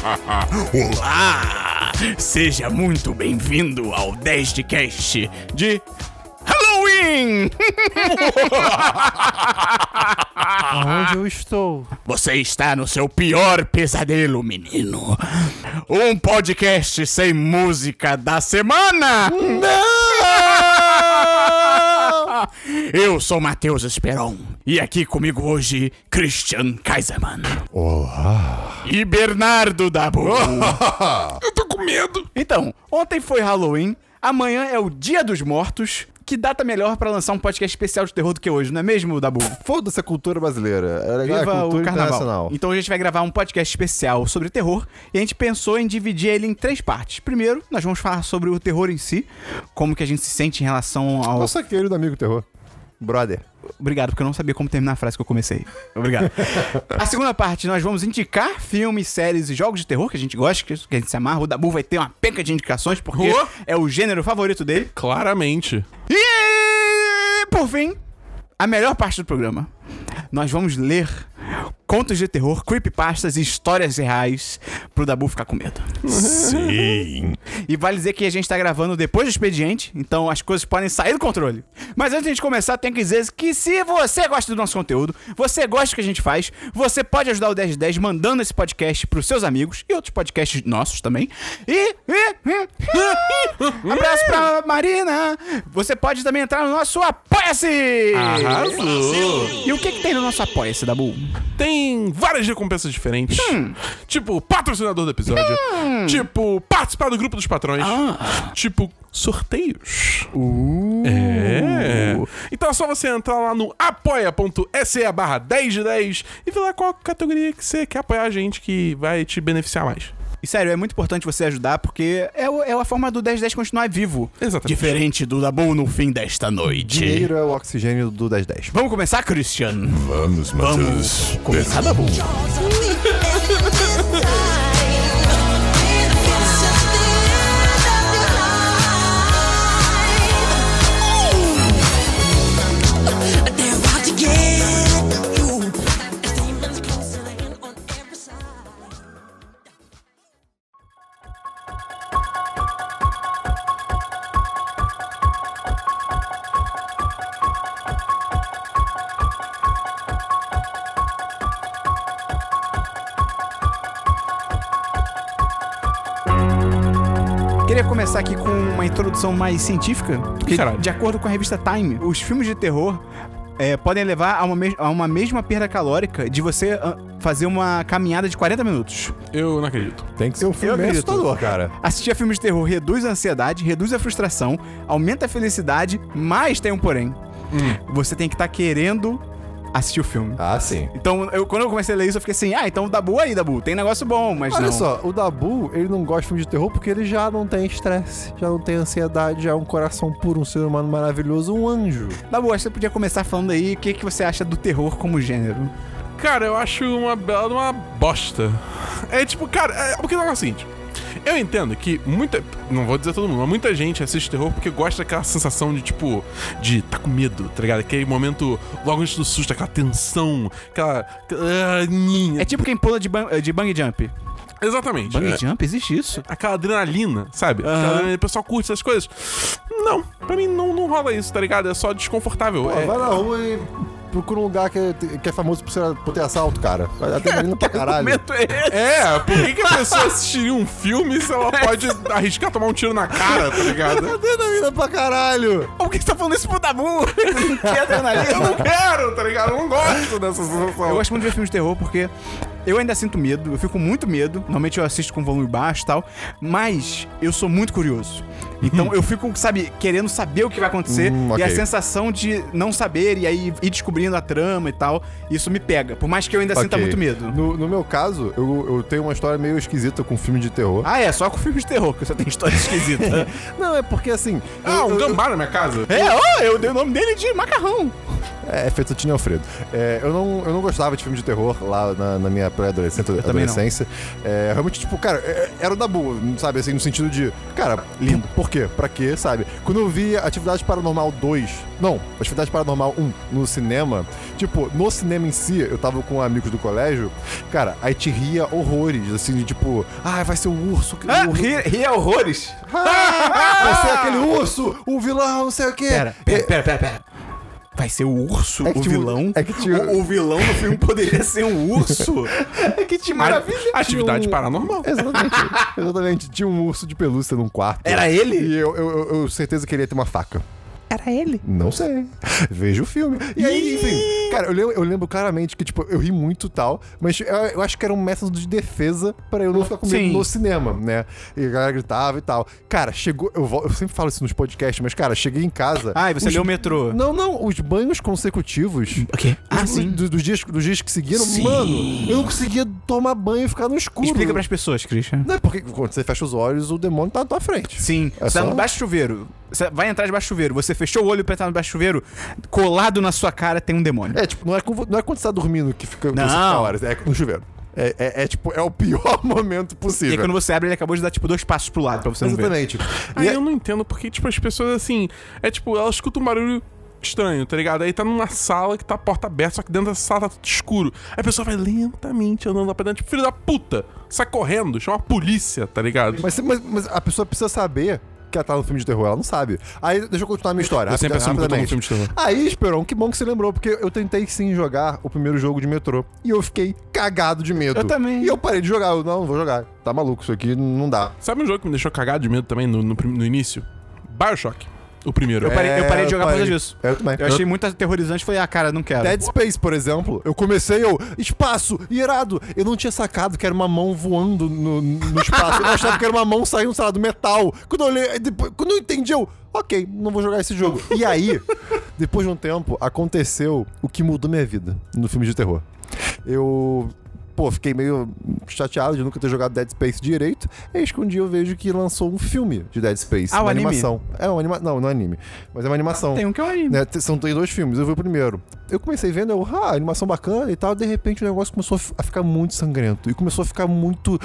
Olá! Seja muito bem-vindo ao 10 de Cast de Halloween! Onde eu estou? Você está no seu pior pesadelo, menino. Um podcast sem música da semana! Não! Eu sou Matheus Esperon e aqui comigo hoje Christian Kaiserman. Olá. E Bernardo Dabu. Eu tô com medo. Então, ontem foi Halloween, amanhã é o Dia dos Mortos. Que data melhor pra lançar um podcast especial de terror do que hoje, não é mesmo, Dabu? Foda-se a cultura brasileira. É legal, Viva é cultura o carnaval. Então a gente vai gravar um podcast especial sobre terror e a gente pensou em dividir ele em três partes. Primeiro, nós vamos falar sobre o terror em si, como que a gente se sente em relação ao. Nossa querido amigo terror. Brother. Obrigado, porque eu não sabia como terminar a frase que eu comecei. Obrigado. a segunda parte, nós vamos indicar filmes, séries e jogos de terror que a gente gosta, que a gente se amarra. O Dabu vai ter uma penca de indicações, porque Ô! é o gênero favorito dele. Claramente. E por fim, a melhor parte do programa. Nós vamos ler contos de terror, creepypastas e histórias reais pro Dabu ficar com medo. Sim. E vale dizer que a gente tá gravando depois do expediente, então as coisas podem sair do controle. Mas antes de a gente começar, tem que dizer que se você gosta do nosso conteúdo, você gosta do que a gente faz, você pode ajudar o 1010 mandando esse podcast pros seus amigos e outros podcasts nossos também. E. e- e- abraço pra Marina! Você pode também entrar no nosso Apoia-se! Arrasou. E o que, que tem no nosso Apoia-se, Dabu? Tem várias recompensas diferentes. Tipo, patrocinador do episódio. Tipo, participar do grupo dos patrões. Tipo, sorteios. É. Então é só você entrar lá no apoia.se barra 10 de 10 e ver lá qual categoria que você quer apoiar a gente que vai te beneficiar mais. E sério, é muito importante você ajudar porque é, o- é a forma do 1010 continuar vivo. Exatamente. Diferente do Dabu no fim desta noite. Dinheiro é o oxigênio do 1010. Vamos começar, Christian? Vamos, Vamos começar, Dabu. Introdução mais científica. Porque, Caralho. de acordo com a revista Time, os filmes de terror é, podem levar a uma, a uma mesma perda calórica de você fazer uma caminhada de 40 minutos. Eu não acredito. Tem que ser um Eu filme assustador, cara. Assistir a filmes de terror reduz a ansiedade, reduz a frustração, aumenta a felicidade, mas tem um porém. Você tem que estar querendo assistir o filme. Ah, sim. Então, eu- quando eu comecei a ler isso, eu fiquei assim, ah, então Dabu aí, Dabu, tem negócio bom, mas Olha não. só, o Dabu, ele não gosta de filme de terror porque ele já não tem estresse, já não tem ansiedade, já é um coração puro, um ser humano maravilhoso, um anjo. Dabu, acho que você podia começar falando aí o que, que você acha do terror como gênero. Cara, eu acho uma bela uma bosta. É tipo, cara, é, porque não é o seguinte. Eu entendo que muita. Não vou dizer todo mundo, mas muita gente assiste terror porque gosta daquela sensação de, tipo, de tá com medo, tá ligado? Aquele momento logo antes do susto, aquela tensão, aquela. É tipo quem pula de, ban de bang jump. Exatamente. Bang É. jump? Existe isso? Aquela adrenalina, sabe? Aquela adrenalina, o pessoal curte essas coisas. Não, pra mim não, não rola isso, tá ligado? É só desconfortável. Pô, é, vai na rua e procura um lugar que é, que é famoso por, ser, por ter assalto, cara. Vai adrenalina pra caralho. Momento é esse. É, por que, que a pessoa assistiria um filme se ela pode arriscar tomar um tiro na cara, tá ligado? Adrenalina pra caralho. Por que você tá falando isso pro Dabu? que adrenalina. Eu não quero, tá ligado? Eu não gosto dessa sensação. Eu gosto muito de ver filmes de terror porque eu ainda sinto medo, eu fico com muito medo. Normalmente eu assisto com volume baixo e tal, mas eu sou muito curioso. Então eu fico, sabe, querendo saber o que vai acontecer Hum, e a ok. sensação de não saber e aí ir descobrindo a trama e tal, isso me pega. Por mais que eu ainda sinta Ok. muito medo. No, no meu caso, eu, eu tenho uma história meio esquisita com filme de terror. Ah, é, só com filmes de terror que você tem história esquisita. Não, é porque assim. Ah, eu- um eu- gambá na minha casa. é, ó, eu dei o nome dele de macarrão. É, Fettuccine Alfredo. É, eu, não, eu não gostava de filme de terror lá na, na minha pré-adolescência. adolescência. É, realmente, tipo, cara, é- era o da boa, sabe? Assim, no sentido de, cara, lindo. Por quê? Pra quê, sabe? Quando eu vi Atividade Paranormal 2, não, Atividade Paranormal 1 no cinema, tipo, no cinema em si, eu tava com amigos do colégio, cara, aí te ria horrores, assim, de tipo, ah, vai ser o urso. que- Ah, o- ri, ri é horrores. vai ser aquele urso, o vilão, não sei o quê. Pera, pera, pera, pera, pera. Vai ser o urso, É que o vilão? é que o, o vilão do filme poderia ser um urso? É que tinha Atividade Tinha um- paranormal. Exatamente. Exatamente. Tinha um urso de pelúcia num quarto. Era ele? E eu, eu, eu, eu certeza que ele ia ter uma faca. Era ele. Não sei. Veja o filme. E aí, enfim. Cara, eu lembro, eu lembro claramente que, tipo, eu ri muito e tal, mas eu, eu acho que era um método de defesa pra eu não ficar com medo Sim. no cinema, né? E a galera gritava e tal. Cara, chegou. Eu, eu sempre falo isso nos podcasts, mas, cara, cheguei em casa. Ah, e você os- leu o metrô. Não, não, os banhos consecutivos. O quê? Ah, Os- sim. Dos, dos dias, dos dias que seguiram, Sim. mano, eu não conseguia tomar banho e ficar no escuro. Explica pras pessoas, Christian. Não é porque quando você fecha os olhos, o demônio tá na tua frente. Sim, É você tá só- no baixo chuveiro. Você vai entrar debaixo do chuveiro. Você fechou o olho pra entrar no baixo chuveiro. Colado na sua cara tem um demônio. É, tipo, não é, com- não é quando você tá dormindo que fica Não. fica horas, é no chuveiro. É, é- é, tipo, é o pior momento E possível. aí quando você abre, ele acabou de dar tipo dois passos pro lado pra você não ver. Exatamente. Aí E é- eu não entendo porque, tipo, as pessoas assim. É tipo, elas escutam um barulho estranho, tá ligado? Aí tá numa sala que tá a porta aberta, só que dentro dessa sala tá tudo escuro. Aí a pessoa vai lentamente andando lá pra dentro, tipo, filho da puta, sai correndo, chama a polícia, tá ligado? mas, mas- mas a pessoa precisa saber que ela tá no filme de terror, ela não sabe. Aí, deixa eu continuar a minha história. Eu sempre assumo que eu tô no rapidamente. filme de terror. Aí, Esperon, que bom que você lembrou, porque eu tentei sim jogar o primeiro jogo de metrô. E eu fiquei cagado de medo. Eu também. E eu parei de jogar. Eu, não, não vou jogar. Tá maluco, isso aqui não dá. Sabe um jogo que me deixou cagado de medo também no, no, no início? Bioshock. O primeiro. Eu parei, eu parei de jogar por causa disso. Eu também. Eu achei muito aterrorizante falei, ah, cara, não quero. Dead Space, por exemplo, eu comecei, eu, espaço, irado. Eu não tinha sacado que era uma mão voando no, no espaço. Eu achava que era uma mão saindo, sei lá, do metal. Quando eu olhei, depois, quando eu entendi, eu, ok, não vou jogar esse jogo. E aí, depois de um tempo, aconteceu o que mudou minha vida no filme de terror. Eu. Pô, fiquei meio chateado de nunca ter jogado Dead Space direito. Eis que um dia eu vejo que lançou um filme de Dead Space. Ah, uma anime? animação. É uma animação. Não, não é anime. Mas é uma animação. Tem um que eu anime. Né, são tem dois filmes, eu vi o primeiro. Eu comecei vendo, eu, ah, animação bacana e tal, de repente o negócio começou a fi- a ficar muito sangrento. E começou a ficar muito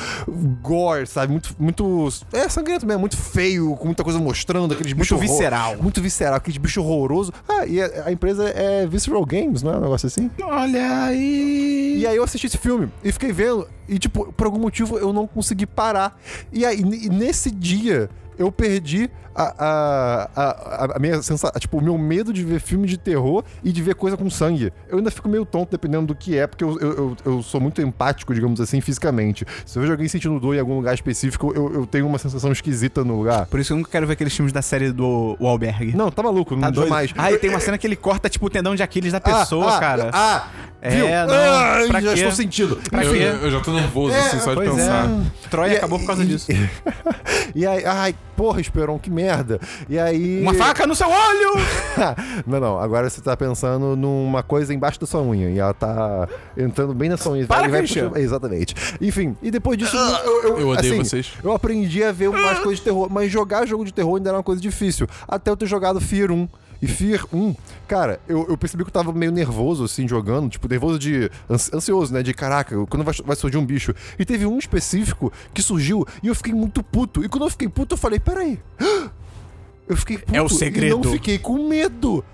gore, sabe? Muito, muito. É, sangrento mesmo, muito feio, com muita coisa mostrando, aqueles Muito bichos. horror- visceral. Muito visceral, aqueles bichos horrorosos. Ah, e a, a empresa é Visceral Games, não é um negócio assim? Olha aí. E aí eu assisti esse filme e fiquei vendo, e tipo, por algum motivo eu não consegui parar. E aí, nesse dia, eu perdi a, a, a, a minha sensação, tipo, o meu medo de ver filme de terror e de ver coisa com sangue. Eu ainda fico meio tonto dependendo do que é, porque eu, eu, eu, eu sou muito empático, digamos assim, fisicamente. Se eu vejo alguém sentindo dor em algum lugar específico, eu, eu tenho uma sensação esquisita no lugar. Por isso eu nunca quero ver aqueles filmes da série do o Albergue. Não, tá maluco, Tá não doido? jamais. Ah, e tem uma cena que ele corta, tipo, o tendão de Aquiles da pessoa, ah, cara. Ah, É, viu? não, Ah, pra já quê? estou sentindo. Pra eu, eu- eu já tô nervoso, É, assim, só de pois pensar. é. Troia E- acabou por causa e- disso. E aí, ai, porra, Esperon, que merda. E aí. Uma faca no seu olho! não, não, agora você tá pensando numa coisa embaixo da sua unha e ela tá entrando bem na sua unha. Para, vai puxando- Exatamente. Enfim, e depois disso. eu, eu, Eu odeio assim, vocês. Eu aprendi a ver mais coisas de terror, mas jogar jogo de terror ainda era uma coisa difícil. Até eu ter jogado Fear 1. E Fear 1, cara, eu, eu percebi que eu tava meio nervoso, assim, jogando. Tipo, nervoso de. ansi- ansioso, né? De caraca, quando vai, vai surgir um bicho. E teve um específico que surgiu e eu fiquei muito puto. E quando eu fiquei puto, eu falei: peraí. Eu fiquei puto É o e segredo. não fiquei com medo.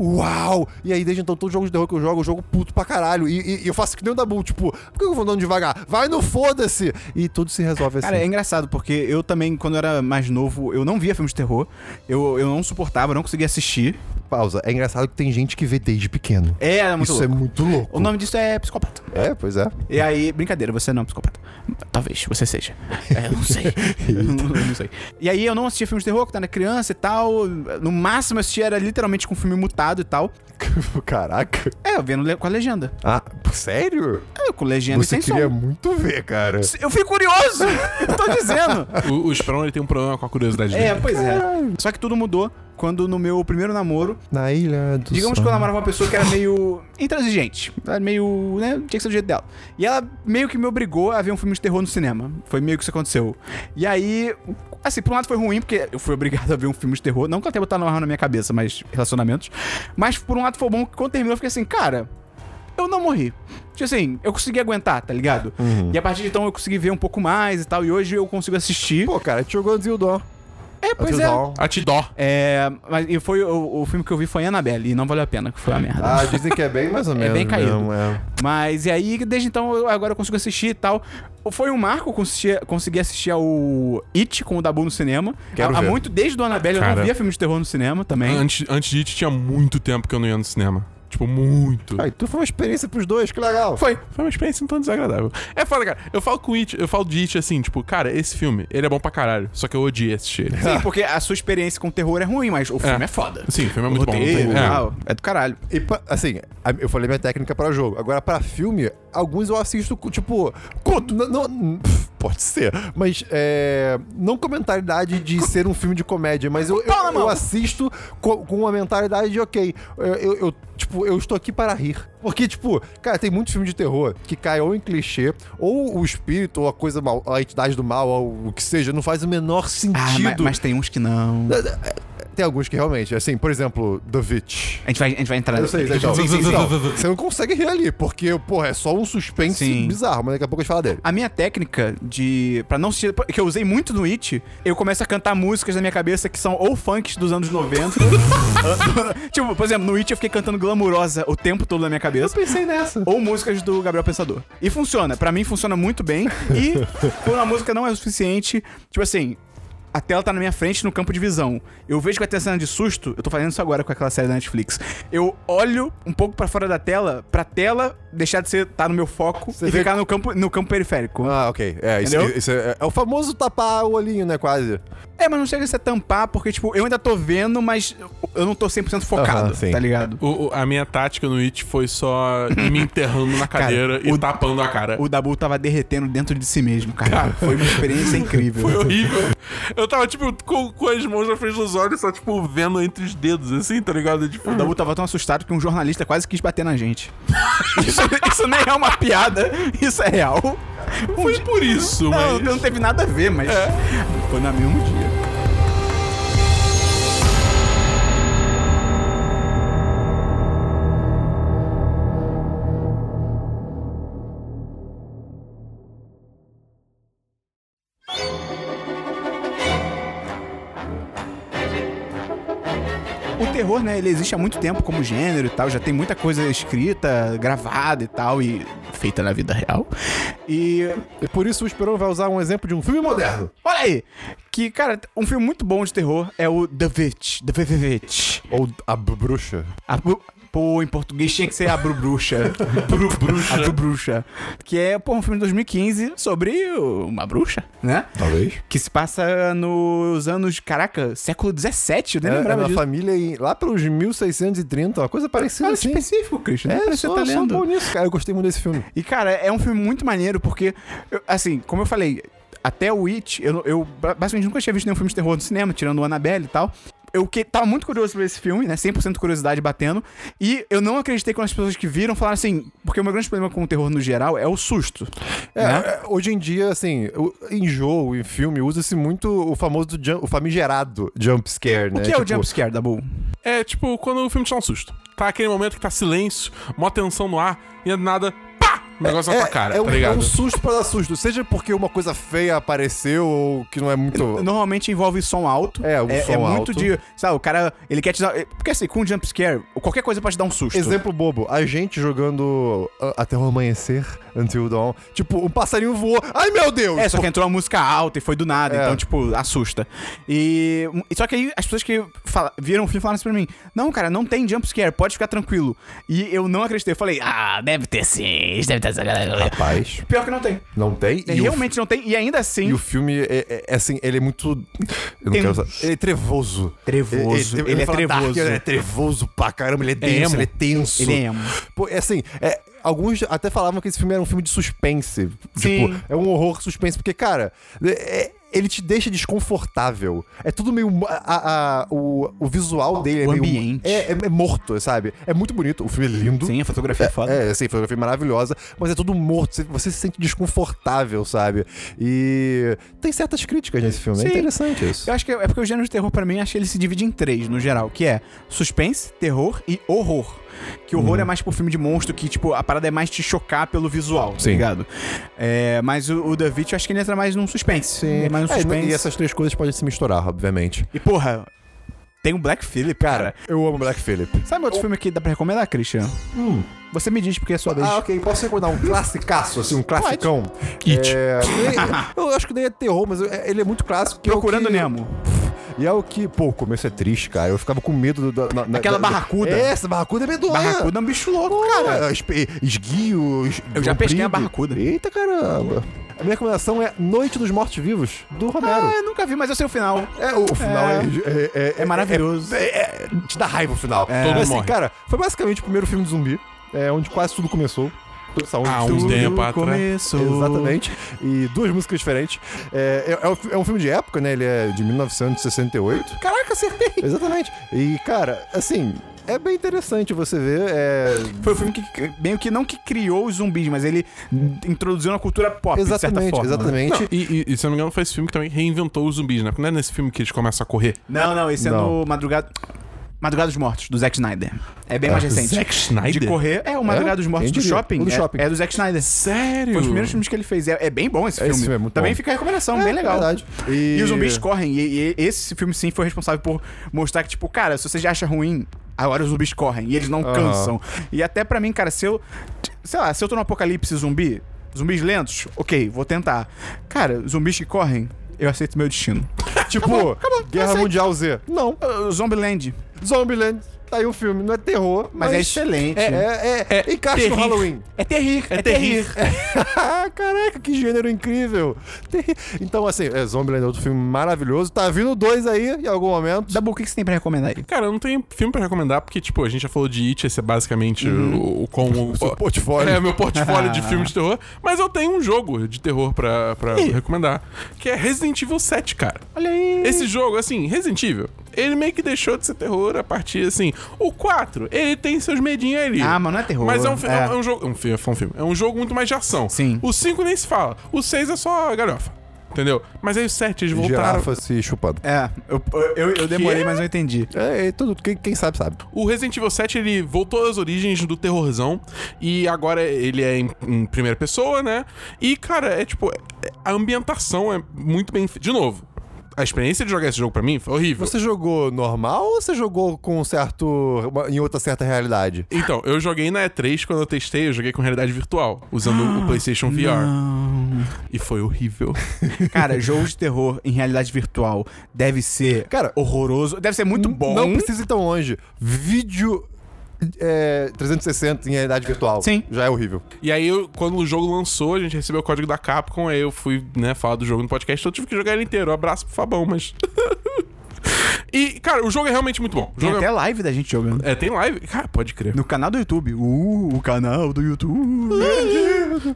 Uau! E aí, desde então, todos os jogos de terror que eu jogo, eu jogo puto pra caralho. E, e- e eu faço que nem o Dabu, tipo, por que eu vou andando devagar? Vai no foda-se! E tudo se resolve assim. Cara, é engraçado, porque eu também, quando eu era mais novo, eu não via filmes de terror. Eu, eu não suportava, eu não conseguia assistir. Pausa. É engraçado que tem gente que vê desde pequeno. É, é muito Isso é louco. muito louco. O nome disso é psicopata. É, pois é. E aí, brincadeira, você não é um psicopata. Talvez você seja. É, eu não sei. eu não, eu não sei. E aí eu não assistia filmes de terror quando era criança e tal. No máximo eu assistia era literalmente com filme mutado e tal. Caraca. É, eu vendo com a legenda. Ah, sério? É, com legenda Você e sem queria som. muito ver, cara. Eu fui curioso! eu tô dizendo. O, o Esperon ele tem um problema com a curiosidade É, dele. pois é. Só que tudo mudou quando no meu primeiro namoro, Na ilha do digamos sol. que eu namorava uma pessoa que era meio intransigente. Era meio, né, tinha que ser do jeito dela. E ela meio que me obrigou a ver um filme de terror no cinema. Foi meio que isso aconteceu. E aí, assim, por um lado foi ruim, porque eu fui obrigado a ver um filme de terror. Não que ela tenha botado na minha cabeça, mas relacionamentos. Mas por um lado foi bom que quando terminou eu fiquei assim, cara, eu não morri. Tipo assim, eu consegui aguentar, tá ligado? E a partir de então eu consegui ver um pouco mais e tal. E hoje eu consigo assistir. Pô, cara, te jogou Dawn. É, pois é. A te dó. É, mas e foi o, o filme que eu vi foi Annabelle e não valeu a pena, que foi uma merda. Ah, dizem que é bem mais ou É menos. bem caído. mesmo, é. Mas e aí, desde então, eu- agora eu consigo assistir e tal. Foi um marco conseguir assistir ao It com o Dabu no cinema. Quero há, há ver. muito, desde o Annabelle, eu Cara. não via filme de terror no cinema também. Antes, antes de It, tinha muito tempo que eu não ia no cinema. Tipo, muito. Ah, então foi uma experiência pros dois, que legal. Foi. Foi uma experiência um tanto desagradável. É foda, cara. Eu falo com It, eu falo de It assim, tipo, cara, esse filme, ele é bom pra caralho. Só que eu odiei assistir ele. Sim, porque a sua experiência com terror é ruim, mas o filme é, foda. Sim, o filme é muito bom. não Roteiro, tem- é. é do caralho. E, assim, eu falei minha técnica pra jogo. Agora, pra filme, alguns eu assisto, tipo. Conto. Não, não- pff, pode ser. Mas, é. Não com a mentalidade de ser um filme de comédia, mas eu, eu, eu assisto co- com uma mentalidade de, ok, eu, eu- tipo, eu estou aqui para rir. Porque, tipo, cara, tem muito filme de terror que cai ou em clichê, ou o espírito, ou a coisa mal, a entidade do mal, ou o que seja, não faz o menor Ah, sentido. mas, mas tem uns que não. Tem alguns que realmente, assim, por exemplo, The Witch. A gente vai, a gente vai entrar Eu sei, então. Sim, sim, sim. Não, Você não consegue rir ali, porque, porra, é só um suspense Sim. bizarro, mas daqui a pouco a gente fala dele. A minha técnica de. Pra não assistir. Que eu usei muito no It, eu começo a cantar músicas na minha cabeça que são ou funks dos anos 90. tipo, por exemplo, no It eu fiquei cantando glamurosa o tempo todo na minha cabeça. pensei nessa. Ou músicas do Gabriel Pensador. E funciona. Pra mim funciona muito bem. E quando a música não é o suficiente, tipo assim. A tela tá na minha frente no campo de visão. Eu vejo que vai ter cena de susto. Eu tô fazendo isso agora com aquela série da Netflix. Eu olho um pouco pra fora da tela, pra tela deixar de ser tá no meu foco Você e vê ficar no campo, no campo periférico. Ah, ok. É, isso, isso é, é o famoso tapar o olhinho, né, quase. É, mas não chega a ser tampar, porque, tipo, eu ainda tô vendo, mas eu não tô 100% focado, sim. tá ligado? O- o- a minha tática no It foi só me enterrando na cadeira e o- tapando a cara. O Dabu tava derretendo dentro de si mesmo, cara. Foi uma experiência incrível. Foi horrível. Eu tava, tipo, com, com as mãos na frente dos olhos, só, tipo, vendo entre os dedos, assim, tá ligado? Tipo, O Dabu tava tão assustado que um jornalista quase quis bater na gente. isso, isso nem é uma piada, isso é real. Um foi dia- por isso, Não, mas... não teve nada a ver, mas foi no mesmo dia. O terror, né, ele existe há muito tempo como gênero e tal, já tem muita coisa escrita, gravada e tal, e feita na vida real. E E por isso o Esperão vai usar um exemplo de um filme moderno. olha aí, que, cara, um filme muito bom de terror é o The Witch, The Witch. Ou A Bruxa. A Pô, em português tinha que ser a Bru Bruxa. Bru Bruxa. A Bru Bruxa. Que é, pô, um filme de 2015 sobre uma bruxa, né? Talvez. Que se passa nos anos, caraca, século 17, eu nem É, é lembrava na disso. família lá pelos 1630, uma coisa parecida Cara, assim. específico, Christian. É, É, sou, tá lendo. bom nisso, cara. Eu gostei muito desse filme. E, cara, é um filme muito maneiro porque, eu- assim, como eu falei, até o It, eu, eu ba- basicamente nunca tinha visto nenhum filme de terror no cinema, tirando o Annabelle e tal. Eu que, tava muito curioso pra esse filme, né? 100% curiosidade batendo. E eu não acreditei quando as pessoas que viram falaram assim. Porque o meu grande problema com o terror no geral é o susto. É, né? é, hoje em dia, assim, o- em jogo, em filme, usa-se muito o famoso, jump, o famigerado jump scare, né? O que é o Tipo, jump scare, Dabu? É tipo quando o filme te dá um susto. Tá aquele momento que tá silêncio, mó tensão no ar, e do nada, O negócio na tua cara, é, um, tá é ligado? um susto pra dar susto. Seja porque uma coisa feia apareceu ou que não é muito. Normalmente envolve som alto. É, um é, som é muito alto. de. Sabe, o cara. Ele quer te dar. Porque assim, com um jump scare, qualquer coisa pode te dar um susto. Exemplo bobo, a gente jogando uh, até o amanhecer, Until Dawn. Tipo, um passarinho voou. Ai meu Deus! É, só que entrou uma música alta e foi do nada, É. então, tipo, assusta. E. Só que aí as pessoas que fala- viram o filme falaram assim pra mim: Não, cara, não tem jump scare, pode ficar tranquilo. E eu não acreditei. Eu falei, ah, deve ter sim, deve ter essa galera. Rapaz, Pior que não tem. não tem? É, E o realmente não tem. E ainda E assim. o filme é, é- é assim, ele é muito. Eu não Tem- quero usar. Ele é trevoso. Trevoso. eu Ele ia é trevoso. dark, ele é trevoso pra caramba, ele é denso, emo. ele é tenso. Ele é emo. Pô, é assim, é, alguns até falavam que esse filme era um filme de suspense. Sim. Tipo, é um horror suspense, porque, cara, é, ele te deixa desconfortável. É tudo meio. a- a- a- o, o visual dele é O meio. ambiente. É, é- é morto, sabe? É muito bonito. O filme é lindo. Sim, a fotografia é foda. É, assim, fotografia maravilhosa, mas é tudo morto. Você, você se sente desconfortável, sabe? E tem certas críticas nesse filme. Sim. É interessante isso. Eu acho que é é porque o gênero de terror, pra mim, acho que ele se divide em três, no geral, que é suspense, terror e horror. Que horror Uhum. é mais tipo filme de monstro, que, tipo, a parada é mais te chocar pelo visual, tá Sim. ligado? É, mas o, o Witch, eu acho que ele entra mais num suspense. É mais um É, suspense. e essas três coisas podem se misturar, obviamente. E, porra, tem o Black Phillip, cara. Eu amo Black Phillip. Sabe outro filme que dá pra recomendar, Christian? Você me diz, porque é sua vez. Ah, ok. Posso recordar um classicaço, assim, um classicão? It. É, eu acho que nem é terror, mas é- ele é muito clássico. é Procurando que- Nemo. E é o que, pô, o começo é triste, cara. Eu ficava com medo do, da- na- na- Aquela da- barracuda. É, essa barracuda é medonha. Barracuda é um bicho louco, cara. Cara, espe- esguio. es- Eu já pesquei a barracuda. Eita caramba. A minha recomendação é Noite dos Mortos-Vivos, do Romero. Ah, eu nunca vi, mas eu sei o final. É, o final é, é, é- É maravilhoso. É, é- te dá raiva o final. Todo mundo assim, morre. cara, foi basicamente o primeiro filme de zumbi, é, onde quase tudo começou. Ah, tudo- uns tempo atrás. começou. Exatamente. E duas músicas diferentes. É, é, é um, é um filme de época, né? Ele é de 1968. Caraca, acertei. Exatamente. E, cara, assim, é bem interessante você ver. É... Foi o filme que meio que não que criou os zumbis, mas ele introduziu na cultura pop, de certa Exatamente, forma. né? exatamente. Não, e, e, e se eu não me engano, foi esse filme que também reinventou os zumbis, né? Não é nesse filme que eles começam a correr. Não, não, esse é Não. no Madrugada... Madrugada dos Mortos, do Zack Snyder. É bem mais recente. Zack Snyder? De correr. É, o Madrugada É? dos Mortos do shopping. Do é, shopping. É, do Zack Snyder. Sério? Foi um dos primeiros filmes que ele fez. É, é bem bom esse Esse filme. filme é muito Também bom. fica a recomendação, É, bem legal. verdade. E... E- os zumbis correm. E, e esse filme, sim, foi responsável por mostrar que, tipo, cara, se você já acha ruim, agora os zumbis correm. E eles não Aham. cansam. E até pra mim, cara, se eu. Sei lá, se eu tô no apocalipse zumbi, zumbis lentos, ok, vou tentar. Cara, zumbis que correm, eu aceito meu destino. Tipo, Guerra aceito. Mundial Z. Não. Uh, Zombieland. Zombieland. Tá aí um filme. Não é terror, Mas é excelente. É, é, é, É encaixa no terrir. Halloween. É terrir, é, terrir. Ah, Caraca, que gênero incrível. Terri- Então, assim, é, Zombieland é outro filme maravilhoso. Tá vindo dois aí em algum momento. Dabu, o que que você tem pra recomendar aí? Cara, eu não tenho filme pra recomendar, porque, tipo, a gente já falou de It, esse é basicamente o, o como. Seu portfólio. É, meu portfólio de filmes de terror. Mas eu tenho um jogo de terror pra, pra recomendar, que é Resident Evil 7, cara. Olha aí. Esse jogo, assim, Resident Evil, ele meio que deixou de ser terror a partir, assim. O 4, ele tem seus medinhos ali. Ah, mas não é terror. Mas é um, É. é um jogo. Um, fi- foi um filme. É um jogo muito mais de ação. Sim. O 5 nem se fala. O 6 é só galhofa. Entendeu? Mas aí o 7, eles voltaram. Girafa se chupando. É, eu, eu, eu demorei, Que? mas eu entendi. É, é tudo, quem, quem sabe, sabe. O Resident Evil 7 ele voltou às origens do terrorzão e agora ele é em, em primeira pessoa, né? E cara, é tipo, é- a ambientação é muito bem. De novo, a experiência de jogar esse jogo pra mim foi horrível. Você jogou normal ou você jogou com um certo. uma- em outra certa realidade? Então, eu joguei na E3 quando eu testei, eu joguei com realidade virtual, usando o PlayStation VR. E foi horrível. Cara, jogo de terror em realidade virtual deve ser Cara, horroroso. Deve ser muito bom. Não precisa ir tão longe. Vídeo. É, 360 em realidade virtual. Sim. Já é horrível. E aí, eu- quando o jogo lançou, a gente recebeu o código da Capcom, aí eu fui, né, falar do jogo no podcast, então eu tive que jogar ele inteiro. Um abraço pro Fabão, mas. e, cara, o jogo é realmente muito bom. O Tem jogo é- até live da gente jogando. É, tem live. Cara, pode crer. No canal do YouTube. Uh, o canal do YouTube.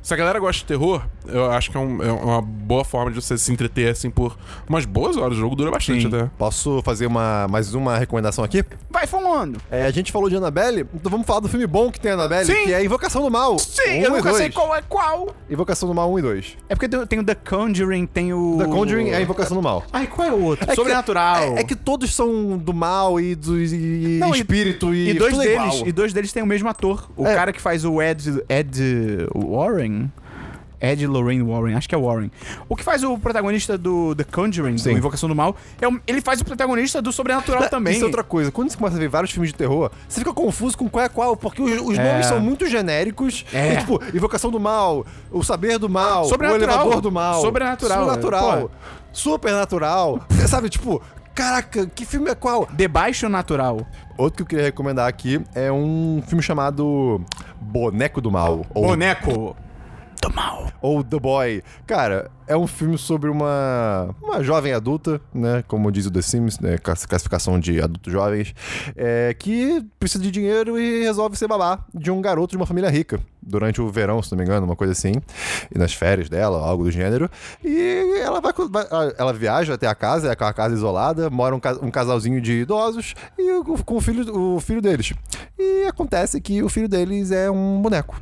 Se a galera gosta de terror, eu acho que é, um- é uma boa forma de você se entreter, assim, por umas boas horas. O jogo dura bastante Sim. até. Posso fazer uma, mais uma recomendação aqui? Vai falando. É, a gente falou de Annabelle, então vamos falar do filme bom que tem a Annabelle, Sim. que é Invocação do Mal. Sim, um eu e nunca dois. sei qual é qual. Invocação do Mal 1 e 2. É porque tem, tem o The Conjuring, tem o. The Conjuring é a Invocação do Mal. Ai, qual é o outro? É que- Sobrenatural. É, é que todos são do mal e do e, Não, e- espírito e, E dois, tudo é deles, igual. e dois deles têm o mesmo ator. O É. cara que faz o Ed. Ed. Warren? Ed Lorraine Warren, acho que é Warren. O que faz o protagonista do The Conjuring, Sim. do Invocação do Mal, é o- ele faz o protagonista do Sobrenatural Tá, também. Isso é outra coisa. Quando você começa a ver vários filmes de terror, você fica confuso com qual é qual, porque os, os É. nomes são muito genéricos. É. E, tipo, Invocação do Mal, O Saber do Mal, Sobrenatural. O Elevador do Mal. Sobrenatural, Sobrenatural. pô. Supernatural. Sabe, tipo, caraca, que filme é qual? Debaixo Natural. Outro que eu queria recomendar aqui é um filme chamado Boneco do Mal. Ou Boneco. Do mal. ou The Boy. Cara, é um filme sobre uma, uma jovem adulta, né? Como diz o The Sims, né? class- Classificação de adultos jovens, é, que precisa de dinheiro e resolve ser babá de um garoto de uma família rica. Durante o verão, se não me engano, uma coisa assim. E nas férias dela, algo do gênero. E ela vai, vai- ela viaja até a casa, é aquela casa isolada, mora um, ca- casalzinho de idosos e com o filho, o filho deles. E acontece que o filho deles é um boneco.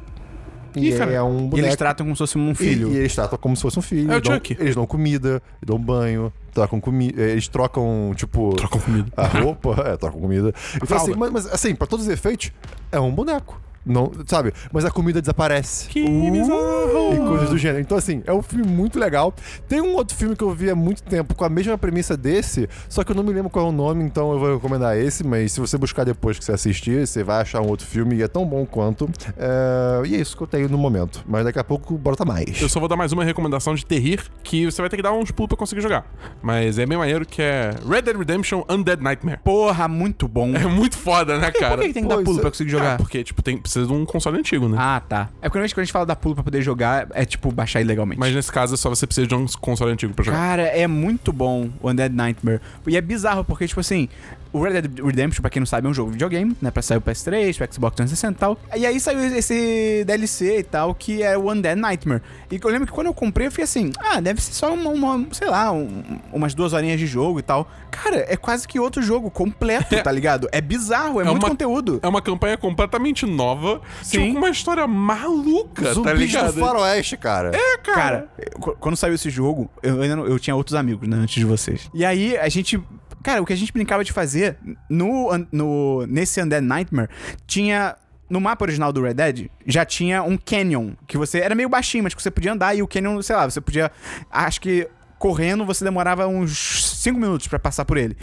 E Ih, cara. é um E boneco. eles tratam como se fosse um filho. E, e eles tratam como se fosse um filho. É o dão- Chuck. Eles dão comida, dão banho, trocam comida. Eles trocam, tipo. Trocam comida. A roupa, é, trocam comida. Então, assim, mas, mas, assim, pra todos os efeitos, é um boneco. Não, sabe? Mas a comida desaparece. Que bizarro. E coisas do gênero. Então, assim, é um filme muito legal. Tem um outro filme que eu vi há muito tempo com a mesma premissa desse, só que eu não me lembro qual é o nome, então eu vou recomendar esse. Mas se você buscar depois que você assistir, você vai achar um outro filme e é tão bom quanto. É, E é isso que eu tenho no momento. Mas daqui a pouco brota mais. Eu só vou dar mais uma recomendação de terrir que você vai ter que dar uns pulos pra conseguir jogar. Mas é bem maneiro que é Red Dead Redemption Undead Nightmare. Porra, muito bom. É muito foda, né, cara? Por que, que tem que dar pulo isso pra é- conseguir Ah, jogar? porque, tipo, tem, precisa de um console antigo, né? Ah, tá. É porque normalmente quando a gente fala dar pulo pra poder jogar, é tipo baixar ilegalmente. Mas nesse caso, é só você precisa de um console antigo pra jogar. Cara, é muito bom o Undead Nightmare. E é bizarro, porque, tipo assim, o Red Dead Redemption, pra quem não sabe, é um jogo de videogame, né? Pra sair o PS3, o Xbox 360 e tal. E aí saiu esse DLC e tal, que é o Undead Nightmare. E eu lembro que quando eu comprei, eu fiquei assim, ah, deve ser só uma, uma, sei lá, um- umas duas horinhas de jogo e tal. Cara, é quase que outro jogo completo, tá ligado? É bizarro, é, É muito uma- conteúdo. É uma campanha completamente nova, Sim. tipo, com uma história maluca, tá ligado? do faroeste, cara. É, cara. Cara, qu- quando saiu esse jogo, eu ainda não- eu tinha outros amigos, né, antes de vocês. E aí a gente. Cara, o que a gente brincava de fazer no, no nesse Undead Nightmare tinha. No mapa original do Red Dead, já tinha um canyon, que você. Era meio baixinho, mas que você podia andar e o canyon, sei lá, você podia. Acho que. Correndo, você demorava uns 5 minutos pra passar por ele.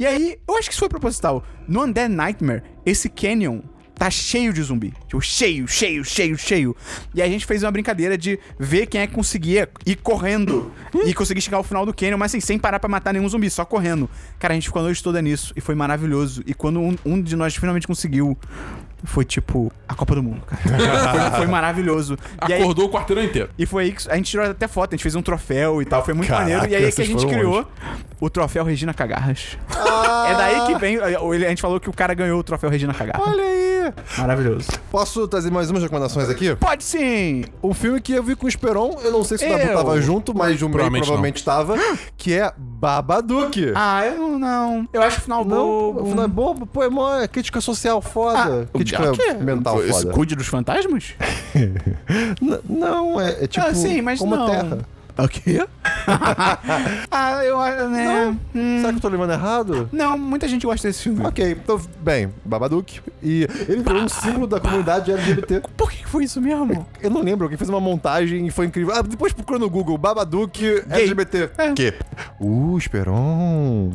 E aí, eu acho que isso foi proposital. No Undead Nightmare, esse canyon tá cheio de zumbi. Tipo, cheio, cheio, cheio, cheio. E aí a gente fez uma brincadeira de ver quem é que conseguia ir correndo e conseguir chegar ao final do canyon, mas assim, sem parar pra matar nenhum zumbi, só correndo. Cara, a gente ficou a noite toda nisso e foi maravilhoso. E quando um, um de nós finalmente conseguiu, foi tipo a Copa do Mundo, cara. foi, foi maravilhoso. E aí- Acordou o quarteirão inteiro. e foi aí que a gente tirou até foto, a gente fez um troféu e tal, foi muito Caraca, maneiro. E aí é que a gente criou o troféu Regina Cagarras. Ah, É daí que vem. A gente falou que o cara ganhou o troféu Regina Cagarras. Olha aí. Maravilhoso. Posso trazer mais umas recomendações aqui? Pode sim! Um filme que eu vi com o Esperon, eu não sei se o Dabu Eu? tava junto, mas o May Provavelmente provavelmente estava, que é Babadook. Ah, eu não-. Eu acho o final Não, bobo. o final é bobo, pô, é mó crítica social foda. Ah, crítica o quê? mental Esse foda. Cuide dos fantasmas? N- não, é, é tipo ah, sim, mas como não. Terra. O quê? ah, eu acho, né? Hum, Será que eu tô lembrando errado? não, muita gente gosta desse filme. Ok, então, bem, Babadook. E ele virou um símbolo da comunidade LGBT. Por que foi isso mesmo? Eu não lembro, alguém fez uma montagem e foi incrível. Ah, depois procura no Google, Babadook. LGBT. É. Que? Uh, Esperon.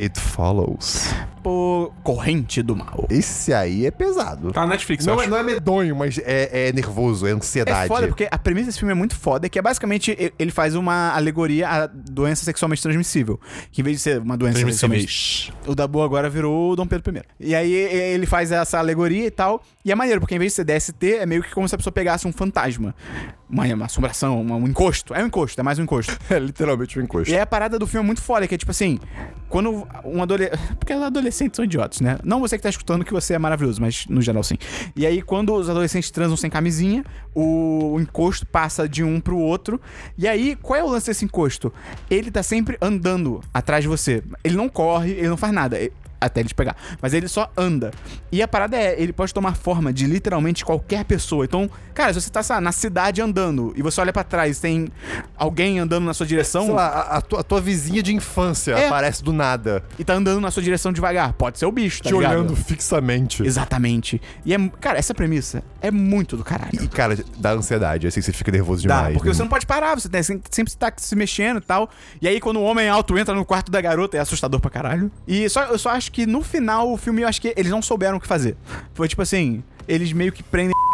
It Follows. Pô, Corrente do Mal. Esse aí é pesado. Tá na Netflix, Não é, acho. não é medonho, mas é, é nervoso, é ansiedade. É foda, porque a premissa desse filme é muito foda, que é basicamente ele faz uma alegoria à doença sexualmente transmissível. Que em vez de ser uma doença sexualmente. O Dabu agora virou o Dom Pedro I. E aí ele faz essa alegoria e tal. E é maneiro, porque em vez de ser DST, é meio que como se a pessoa pegasse um fantasma. Uma, uma assombração, uma- um encosto. É um encosto, é mais um encosto. É literalmente um encosto. E aí a parada do filme é muito foda, que é tipo assim, quando um adolescente. Porque os adolescentes são idiotas, né? Não você que tá escutando que você é maravilhoso, mas no geral sim. E aí, quando os adolescentes transam sem camisinha, o, encosto passa de um pro outro. E aí, qual é o lance desse encosto? Ele tá sempre andando atrás de você. Ele não corre, ele não faz nada. Até ele te pegar. Mas ele só anda. E a parada é, ele pode tomar forma de literalmente qualquer pessoa. Então, cara, se você tá sei lá, na cidade andando e você olha pra trás, tem alguém andando na sua direção Sei lá, a, a tua, a tua vizinha de infância É. aparece do nada, e tá andando na sua direção devagar. Pode ser o bicho, tá te ligado? olhando fixamente. Exatamente. E é, cara, essa premissa é muito do caralho. E, cara, dá ansiedade, assim, você fica nervoso Dá, demais. porque né? você não pode parar, você tem, sempre tá se mexendo e tal. E aí, quando o homem alto entra no quarto da garota, é assustador pra caralho. E só, eu só acho que no final o filme, eu acho que eles não souberam o que fazer. Foi tipo assim, eles meio que prendem.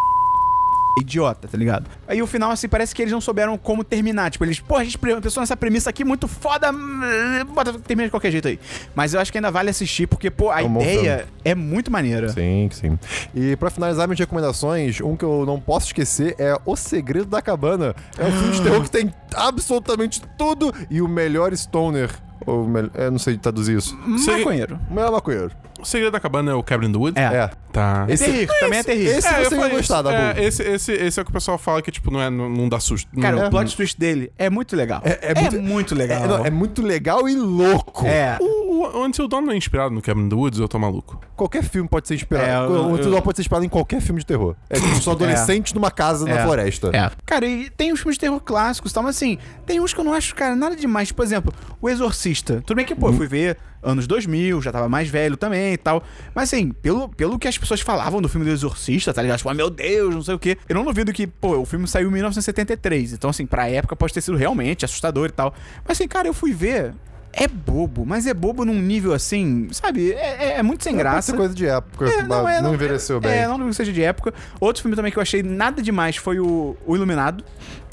idiota, tá ligado? Aí o final, assim, parece que eles não souberam como terminar. Tipo, eles, pô, a gente pensou nessa premissa aqui muito foda, bota, termina de qualquer jeito aí. Mas eu acho que ainda vale assistir, porque, pô, a É um ideia é muito maneira. Sim, sim. E pra finalizar minhas recomendações, um que eu não posso esquecer é O Segredo da Cabana. É um filme de terror que tem absolutamente tudo e o melhor stoner. Ou mel- é, não sei traduzir isso. Maconheiro. O melhor maconheiro. O segredo da cabana é o Cabin in the Woods? É. É. Tá. Esse- terrível, também é terrível. esse- É, eu você ia falei gostar. Dabu. É, esse, esse, esse é o que o pessoal fala que, tipo, não, é, não, não dá susto. Cara, não, o plot twist dele é muito legal. É- é muito- muito legal. É, não, é muito legal e louco. É. O, o Until Dawn não é inspirado no Cabin in the Woods, eu tô maluco. Qualquer filme pode ser inspirado. É, eu- o Until Dawn pode ser inspirado em qualquer filme de terror. É tipo, são adolescentes numa casa na É. floresta. É. Cara, e tem os filmes de terror clássicos e tal, mas assim, tem uns que eu não acho, cara, nada demais. Por exemplo, O Exorcista. Tudo bem que, pô, eu fui ver anos 2000, já tava mais velho também e tal. Mas assim, pelo, pelo que as pessoas falavam do filme do Exorcista, tá ligado? Tipo, ah, meu Deus, não sei o quê. Eu não duvido que, pô, o filme saiu em 1973. Então, assim, pra época pode ter sido realmente assustador e tal. Mas assim, cara, eu fui ver. É bobo, mas é bobo num nível assim, sabe? É, é- é muito sem É, graça. coisa de época, É, não, é, envelheceu bem. É, não que seja de época. Outro filme também que eu achei nada demais foi o, o Iluminado.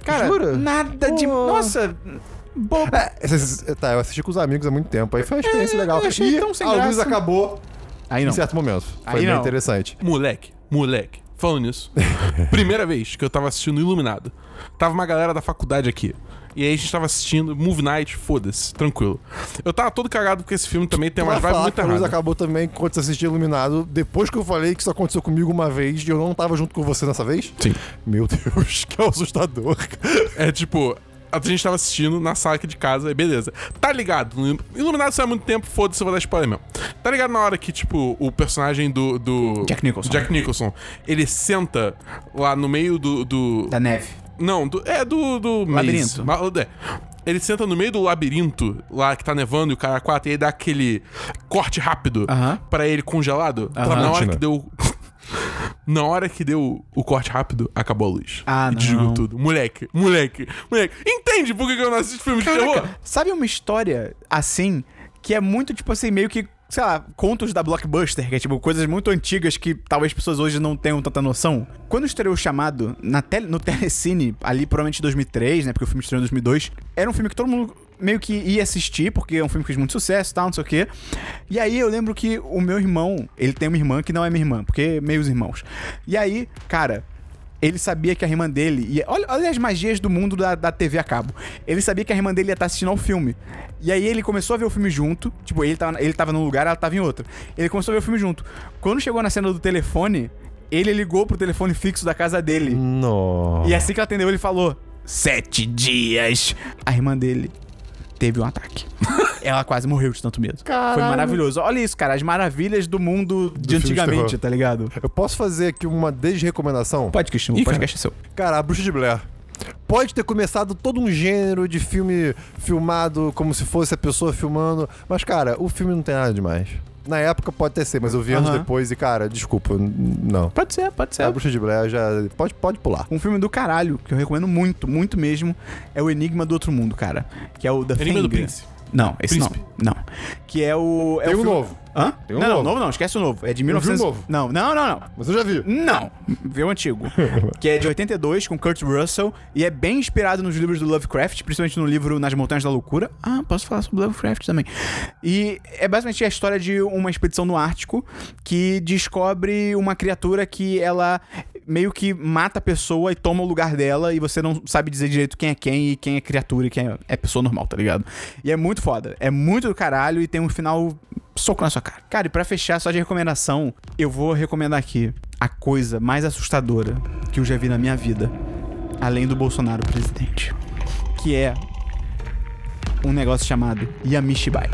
Cara, Jura? nada de. Pô. Nossa, bobo. É, tá, eu assisti com os amigos há muito tempo. Aí foi uma experiência É, legal. eu achei e tão sem a luz graça. acabou Aí em não. certo momento. Foi Aí bem não. interessante. Moleque, moleque, falando nisso. primeira vez que eu tava assistindo Iluminado. Tava uma galera da faculdade aqui. E aí a gente tava assistindo Movie Night, foda-se, tranquilo. Eu tava todo cagado porque esse filme também tem vibes falar muito que a luz erradas. acabou também quando você assistiu Iluminado, depois que eu falei que isso aconteceu comigo uma vez e eu não tava junto com você nessa vez? Sim. Meu Deus, que assustador. É tipo, a gente tava assistindo na sala aqui de casa, e beleza. Tá ligado? Iluminado saiu há muito tempo, foda-se, eu vou dar spoiler mesmo. Tá ligado na hora que, tipo, o personagem do. do Jack Nicholson. Jack Nicholson, ele senta lá no meio do. do Da neve. Não, do- é do. do Labirinto. maze. É. Ele senta no meio do labirinto, lá que tá nevando e o cara quatro, e aí dá aquele corte rápido Aham. pra ele congelado. Aham. Na hora que deu. Na hora que deu o corte rápido, acabou a luz. Ah, e desligou não. tudo. Moleque, moleque, moleque. Entende por que eu não assisto filme de terror? Caraca, sabe uma história assim que é muito, tipo assim, meio que, sei lá, contos da Blockbuster, que é tipo coisas muito antigas que talvez as pessoas hoje não tenham tanta noção? Quando estreou o chamado na tele, no Telecine, ali provavelmente em 2003, né? Porque o filme estreou em 2002, era um filme que todo mundo meio que ia assistir, porque é um filme que fez muito sucesso e tal, não sei o quê. E aí eu lembro que o meu irmão, ele tem uma irmã que não é minha irmã, porque meios irmãos. E aí, cara, ele sabia que a irmã dele ia. Olha, olha as magias do mundo da, da TV a cabo. Ele sabia que a irmã dele ia estar assistindo ao filme. E aí ele começou a ver o filme junto. Tipo, ele tava, ele tava num lugar, ela tava em outro. Ele começou a ver o filme junto. Quando chegou na cena do telefone, ele ligou pro telefone fixo da casa dele. Nossa. E assim que ela atendeu, ele falou: Sete dias. A irmã dele teve um ataque. Ela quase morreu de tanto medo. Foi Caralho. maravilhoso. Olha isso, cara. As maravilhas do mundo de de antigamente, terror. tá ligado? Eu posso fazer aqui uma desrecomendação? Pode, Cristian. O cara. podcast é seu. Cara, a Bruxa de Blair. Pode ter começado todo um gênero de filme filmado como se fosse a pessoa filmando, mas, cara, o filme não tem nada demais. Na época pode até ser, mas eu vi anos Aham. depois e, cara, desculpa, n- não. Pode ser, pode ser. A Bruxa de Blair já. Pode, pode pular. Um filme do caralho, que eu recomendo muito, muito mesmo, é o Enigma do Outro Mundo, cara. Que é o The Enigma do. Príncipe. Não, esse Príncipe. não. Não. Que é o. É Tem o um filme- novo. Hã? Tem um não, não, novo. novo não, esquece o novo. É de vi o 1900. novo. Não, não, não, não. Mas eu já vi. Não, vê o antigo. que é de 82, com Kurt Russell, e é bem inspirado nos livros do Lovecraft, principalmente no livro Nas Montanhas da Loucura. Ah, posso falar sobre Lovecraft também. E é basicamente a história de uma expedição no Ártico que descobre uma criatura que ela meio que mata a pessoa e toma o lugar dela, e você não sabe dizer direito quem é quem e quem é criatura e quem é, pessoa normal, tá ligado? E é muito foda. É muito do caralho e tem um final soco na sua cara. Cara, e pra fechar, só de recomendação, eu vou recomendar aqui a coisa mais assustadora que eu já vi na minha vida, além do Bolsonaro presidente, que é um negócio chamado Yamishibai.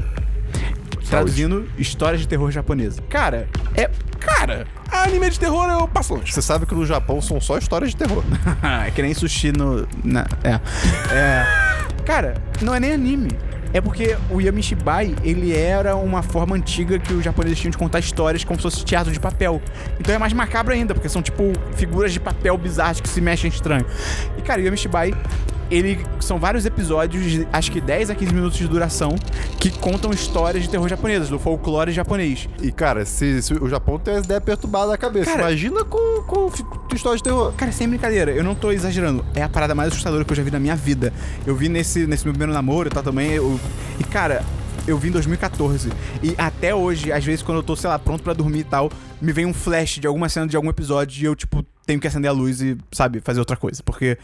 Traduzindo, histórias de terror japonesa. Cara, é. Cara, anime de terror eu passo longe. Você sabe que no Japão são só histórias de terror. é que nem sushi no. na- é. É. Cara, não é nem anime. É porque o Yamishibai, ele era uma forma antiga que os japoneses tinham de contar histórias como se fosse teatro de papel. Então é mais macabro ainda, porque são tipo figuras de papel bizarras que se mexem estranho. E cara, o Yamishibai ele são vários episódios de acho que 10 a 15 minutos de duração que contam histórias de terror japonesas, do folclore japonês. E, cara, se, se o Japão tem as ideias perturbadas na cabeça, Cara- imagina com, com história de terror. Cara, sem brincadeira, eu não tô exagerando. É a parada mais assustadora que eu já vi na minha vida. Eu vi nesse, nesse meu primeiro namoro e tal também. eu- e, cara, eu vi em 2014. E até hoje, às vezes, quando eu tô, sei lá, pronto pra dormir e tal, me vem um flash de alguma cena de algum episódio e eu, tipo, tenho que acender a luz e, sabe, fazer outra coisa. Porque.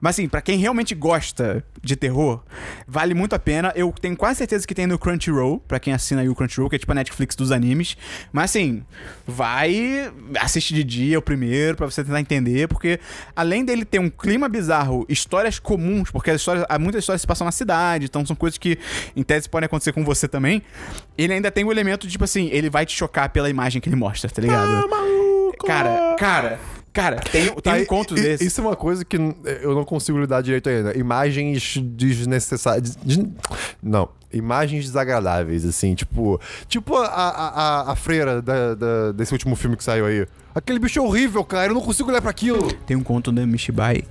Mas assim, pra quem realmente gosta de terror, vale muito a pena. Eu tenho quase certeza que tem no Crunchyroll, pra quem assina aí o Crunchyroll, que é tipo a Netflix dos animes. Mas assim, vai, assiste de dia o primeiro, pra você tentar entender, porque além dele ter um clima bizarro, histórias comuns, porque as histórias, há muitas histórias se passam na cidade, então são coisas que em tese podem acontecer com você também. Ele ainda tem o elemento de, tipo assim, ele vai te chocar pela imagem que ele mostra, tá ligado? Cara, cara, cara, tem, tem Tá, um conto i- desse. Isso é uma coisa que n- eu não consigo lidar direito ainda. Imagens desnecessárias. des- Não. Imagens desagradáveis, assim, tipo. Tipo a, a, a, freira da- da- desse último filme que saiu aí. Aquele bicho é horrível, cara. Eu não consigo olhar pra aquilo. Tem um conto do Mishibai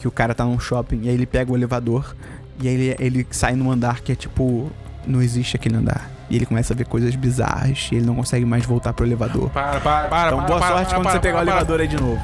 que o cara tá num shopping e aí ele pega o elevador e aí ele, ele sai num andar que é tipo. Não existe aquele andar. E ele começa a ver coisas bizarras e ele não consegue mais voltar pro elevador. Para, para, para. Então para, boa para, sorte para, quando para, você pegar o elevador aí de novo.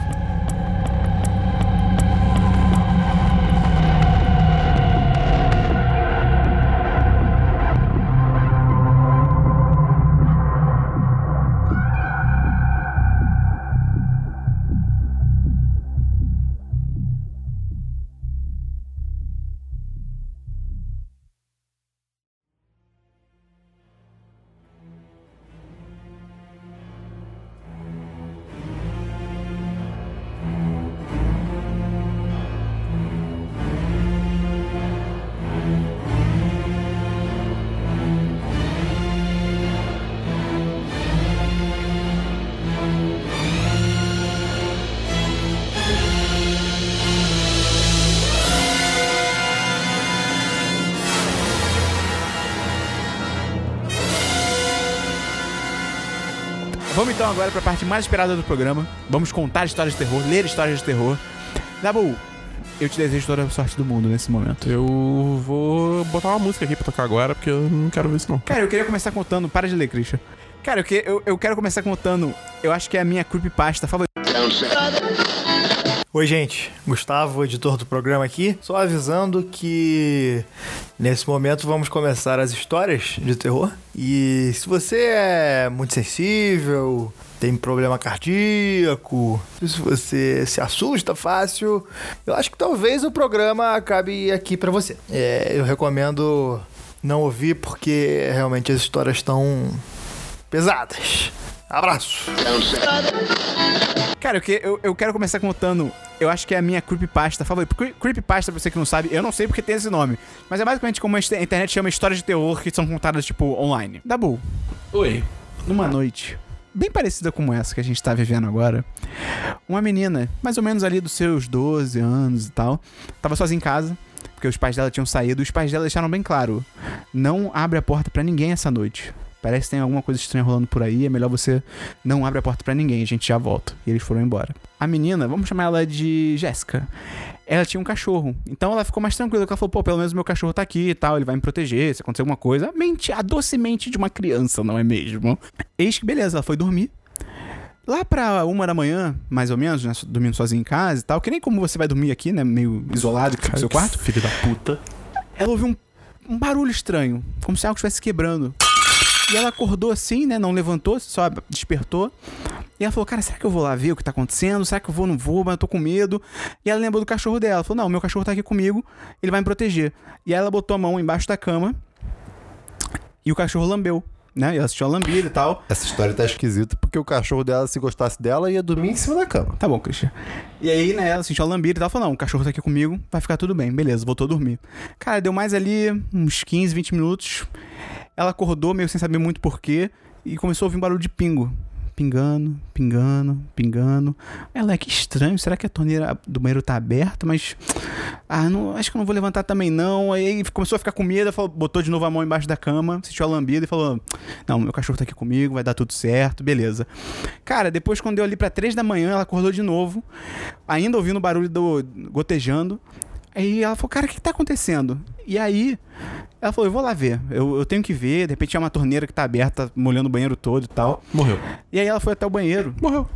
Vamos então agora pra parte mais esperada do programa. Vamos contar histórias de terror, ler histórias de terror. Dabu, eu te desejo toda a sorte do mundo nesse momento. Eu vou botar uma música aqui pra tocar agora, porque eu não quero ver isso não. Cara, eu queria começar contando. Para de ler, Christian. Cara, eu, que- eu, eu quero começar contando. Eu acho que é a minha creepypasta favorita. Oi, gente. Gustavo, editor do programa aqui. Só avisando que nesse momento vamos começar as histórias de terror. E se você é muito sensível, tem problema cardíaco, se você se assusta fácil, eu acho que talvez o programa acabe aqui pra você. É, eu recomendo não ouvir porque realmente as histórias estão pesadas. Abraço. Cara, eu, que- eu, eu quero começar contando. Eu acho que é a minha creepypasta favorita. Cre- Creepypasta, pra você que não sabe, eu não sei porque tem esse nome. Mas é basicamente como a inter- a internet chama histórias de terror que são contadas, tipo, online. Dabu, Oi. numa noite bem parecida como essa que a gente tá vivendo agora, uma menina, mais ou menos ali dos seus 12 anos e tal, tava sozinha em casa, porque os pais dela tinham saído, e os pais dela deixaram bem claro: não abre a porta pra ninguém essa noite. Parece que tem alguma coisa estranha rolando por aí, é melhor você não abre a porta pra ninguém, a gente já volta. E eles foram embora. A menina, vamos chamar ela de Jéssica. Ela tinha um cachorro, então ela ficou mais tranquila, porque ela falou, pô, pelo menos meu cachorro tá aqui e tal, ele vai me proteger, se acontecer alguma coisa. A mente, a doce mente de uma criança, não é mesmo? Eis que beleza, ela foi dormir. Lá pra uma da manhã, mais ou menos, né, dormindo sozinha em casa e tal, que nem como você vai dormir aqui, né, meio isolado no seu quarto, Filho da puta. ela ouviu um, um barulho estranho, como se algo estivesse quebrando. E ela acordou assim, né? Não levantou, só despertou. E ela falou, cara, será que eu vou lá ver o que tá acontecendo? Será que eu vou, não vou, mas eu tô com medo. E ela lembrou do cachorro dela. Ela falou, não, meu cachorro tá aqui comigo, ele vai me proteger. E aí ela botou a mão embaixo da cama e o cachorro lambeu, né? E ela assistiu a lambida e tal. Essa história tá esquisita porque o cachorro dela, se gostasse dela, ia dormir em cima da cama. Tá bom, Christian. E aí, né, ela sentiu a lambida e tal, falou, não, o cachorro tá aqui comigo, vai ficar tudo bem. Beleza, voltou a dormir. Cara, deu mais ali uns 15, 20 minutos. Ela acordou meio sem saber muito porquê e começou a ouvir um barulho de pingo. Pingando, pingando, pingando. Ela é que estranho, será que a torneira do banheiro tá aberta? Mas. Ah, não, acho que eu não vou levantar também não. Aí começou a ficar com medo, falou- botou de novo a mão embaixo da cama, sentiu a lambida e falou: Não, meu cachorro tá aqui comigo, vai dar tudo certo, beleza. Cara, depois quando deu ali pra três da manhã, ela acordou de novo, ainda ouvindo o barulho do gotejando. Aí ela falou, cara, o que, tá acontecendo? E aí, ela falou, eu vou lá ver. Eu, eu tenho que ver, de repente é uma torneira que tá aberta, molhando o banheiro todo e tal. Morreu. E aí ela foi até o banheiro. Morreu.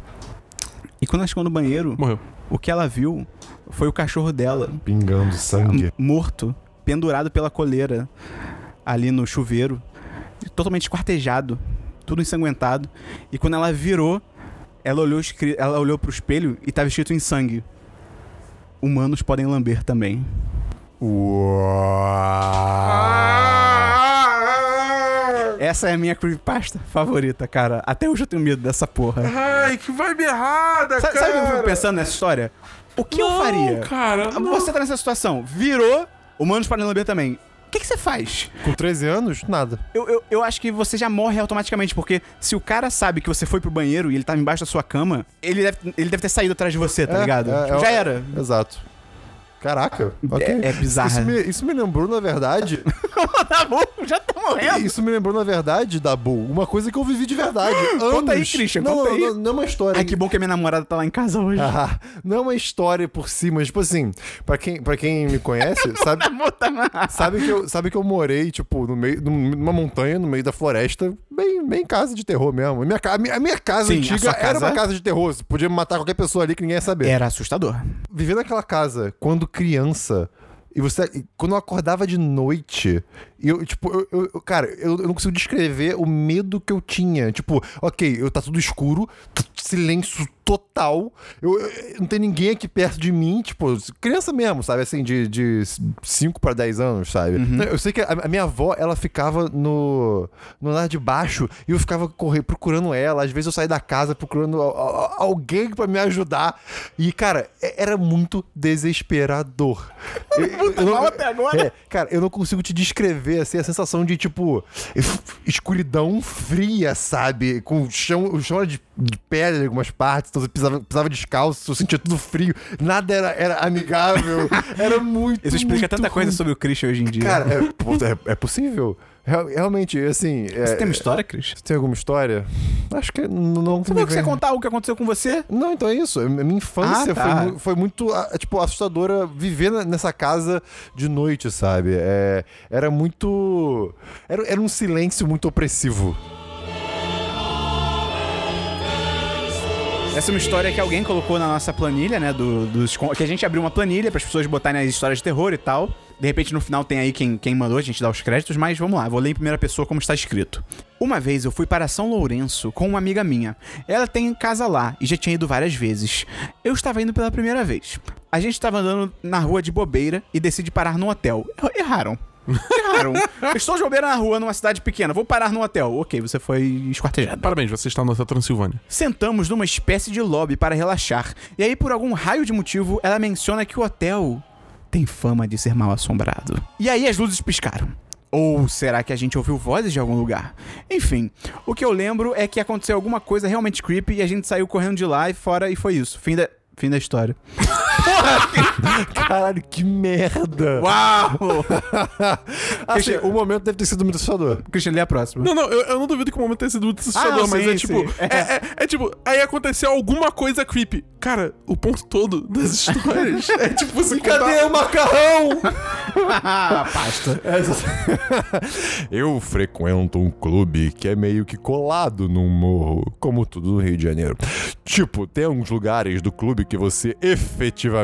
E quando ela chegou no banheiro, Morreu. o que ela viu foi o cachorro dela Pingando sangue. morto, pendurado pela coleira ali no chuveiro, totalmente esquartejado, tudo ensanguentado. E quando ela virou, ela olhou, ela olhou pro espelho e tava escrito em sangue: Humanos podem lamber também. Essa é a minha creepypasta favorita, cara. Até hoje eu tenho medo dessa porra. Ai, que vibe errada, Sabe, cara. sabe o que eu fico pensando nessa história? O que eu Não, faria? cara, não. Você tá nessa situação, virou, humanos podem lamber também. O que, que você faz? Com 13 anos, nada. Eu, eu, eu acho que você já morre automaticamente, porque se o cara sabe que você foi pro banheiro e ele tava embaixo da sua cama, ele deve, ele deve ter saído atrás de você, tá É, ligado? é, é, já era. Exato. Caraca. ok. É- é bizarro. Isso me, isso me lembrou, na verdade. tá bom, já tá morrendo. isso me lembrou, na verdade, Dabu, uma coisa que eu vivi de verdade. Conta aí, anos. Christian, não, conta não, aí. Não, não é uma história. Ai, que bom que a minha namorada tá lá em casa hoje. Ah, não é uma história por si, mas, tipo assim, pra quem, pra quem me conhece, sabe, tá sabe, que eu, sabe que eu morei, tipo, no meio, num- numa montanha, no meio da floresta, bem, bem casa de terror mesmo. A minha, a minha, a minha casa Sim, antiga era casa- uma casa de terror. Você podia matar qualquer pessoa ali que ninguém ia saber. Era assustador. Viver naquela casa quando criança. E você. e Quando eu acordava de noite, eu, tipo, eu, eu- cara, eu, eu não consigo descrever o medo que eu tinha. Tipo, ok, eu tá tudo escuro, silêncio total. Eu, eu- não tem ninguém aqui perto de mim, tipo, criança mesmo, sabe? Assim, de, de 5 para 10 anos, sabe? Eu sei que a, a minha avó, ela ficava no, no andar de baixo e eu ficava correr, procurando ela. Às vezes eu saía da casa procurando a- a- alguém pra me ajudar. E, cara, é- era muito desesperador. Eu- eu- não- mal até agora. é, cara, eu não consigo te descrever assim, a sensação de, tipo, escuridão fria, sabe? Com o chão, o chão era de, de pedra em algumas partes, então você pisava, pisava descalço, eu sentia tudo frio, nada era, era amigável, era muito. Isso explica muito tanta coisa ruim. sobre o Christian hoje em dia. Cara, é, é- é possível. Real- Realmente, assim. é- você tem uma história, Christian? tem alguma história? Acho que não. não Você me falou que você ia vem. contar o que aconteceu com você? Não, então é isso. Minha infância Ah, tá. foi, foi muito, tipo, assustadora viver nessa casa de noite, sabe? É, era muito. Era, era um silêncio muito opressivo. Essa é uma história que alguém colocou na nossa planilha, né? Do, dos, que a gente abriu uma planilha para as pessoas botarem as histórias de terror e tal. De repente, no final tem aí quem, quem mandou, a gente dá os créditos, mas vamos lá, vou ler em primeira pessoa como está escrito. Uma vez eu fui para São Lourenço com uma amiga minha. Ela tem casa lá e já tinha ido várias vezes. Eu estava indo pela primeira vez. A gente estava andando na rua de bobeira e decide parar num hotel. Erraram. Erraram. Estou de bobeira na rua, numa cidade pequena. Vou parar num hotel. Ok, você foi esquartejado. Parabéns, você está no Hotel Transilvânia. Sentamos numa espécie de lobby para relaxar. E aí, por algum raio de motivo, ela menciona que o hotel tem fama de ser mal assombrado. E aí as luzes piscaram. Ou será que a gente ouviu vozes de algum lugar? Enfim, o que eu lembro é que aconteceu alguma coisa realmente creepy e a gente saiu correndo de lá e fora e foi isso. Fim da, fim da história. Caralho, que merda! Uau! assim, o momento deve ter sido muito assustador. Christian, lê a próxima. Não, não, eu, eu não duvido que o momento tenha sido muito assustador, Ah, mas sim, é tipo. sim. É, é- é tipo, aí aconteceu alguma coisa creepy. Cara, o ponto todo das histórias é tipo você Cadê o macarrão? Ah, pasta. Eu frequento um clube que é meio que colado num morro, como tudo no Rio de Janeiro. Tipo, tem uns lugares do clube que você efetivamente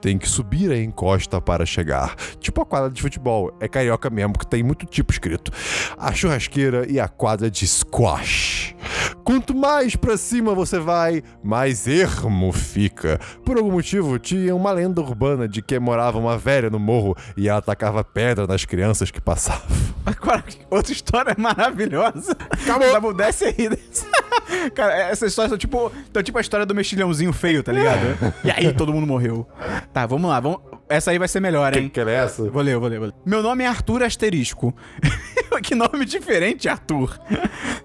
tem que subir a encosta para chegar. Tipo a quadra de futebol, é carioca mesmo, que tem muito tipo escrito. A churrasqueira e a quadra de squash. Quanto mais pra cima você vai, mais ermo fica. Por algum motivo, tinha uma lenda urbana de que morava uma velha no morro e ela atacava pedra nas crianças que passavam. Agora, outra história maravilhosa. Acabou. Dabu, desce aí. Desce. Cara, essas histórias são tipo, são tipo a história do mexilhãozinho feio, tá ligado? E aí todo mundo morreu. Tá, vamos lá. Vamos... Essa aí vai ser melhor, hein? Que era essa? Vou ler, vou ler, vou ler. Meu nome é Arthur Asterisco. que nome diferente, Arthur.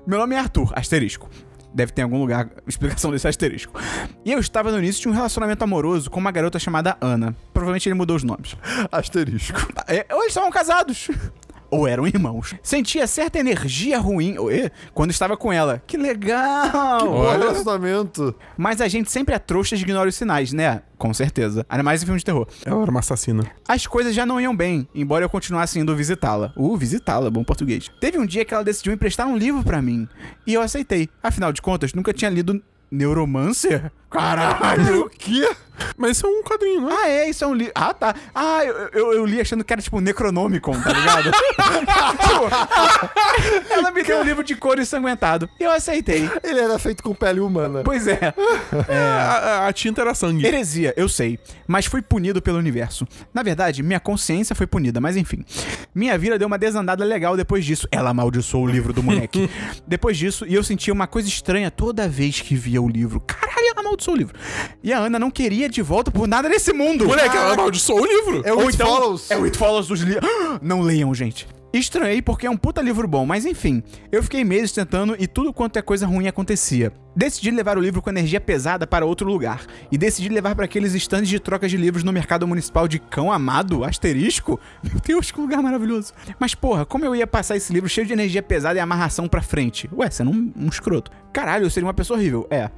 Meu nome é Arthur, Asterisco. Deve ter em algum lugar explicação desse asterisco. E eu estava no início de um relacionamento amoroso com uma garota chamada Ana. Provavelmente ele mudou os nomes. Asterisco. É, ou eles estavam casados. Ou eram irmãos. Sentia certa energia ruim quando estava com ela. Que legal! Bom Olha. relacionamento. Mas a gente sempre é trouxa e ignora os sinais, né? Com certeza. Ainda mais em filmes de terror. Ela era uma assassina. As coisas já não iam bem, embora eu continuasse indo visitá-la. Uh, visitá-la, bom português. Teve um dia que ela decidiu emprestar um livro pra mim. E eu aceitei. Afinal de contas, nunca tinha lido Neuromancer? Caralho! O quê? Mas isso é um quadrinho, não é? Ah, é, isso é um livro. Ah, tá. Ah, eu, eu, eu li achando que era tipo Necronomicon, tá ligado? Tipo, ela me deu um livro de cor ensanguentado. E eu aceitei. Ele era feito com pele humana. Pois é. A, a- a tinta era sangue. Heresia, eu sei, mas fui punido pelo universo. Na verdade, minha consciência foi punida, mas enfim. Minha vida deu uma desandada legal depois disso. Ela amaldiçoou o livro do moleque. depois disso, e eu sentia uma coisa estranha toda vez que via o livro. Caralho, ela amaldiçoou o livro. E a Ana não queria de volta por nada nesse mundo. Moleque, ela amaldiçoou o livro. É o Ou It então, Follows. É o It Follows dos livros. Não leiam, gente. Estranhei porque é um puta livro bom, mas enfim. Eu fiquei meses tentando e tudo quanto é coisa ruim acontecia. Decidi levar o livro com energia pesada para outro lugar. E decidi levar para aqueles estandes de trocas de livros no mercado municipal de Cão Amado, asterisco. Meu Deus, que lugar maravilhoso. Mas porra, como eu ia passar esse livro cheio de energia pesada e amarração pra frente? Ué, você não um escroto. Caralho, eu seria uma pessoa horrível. É.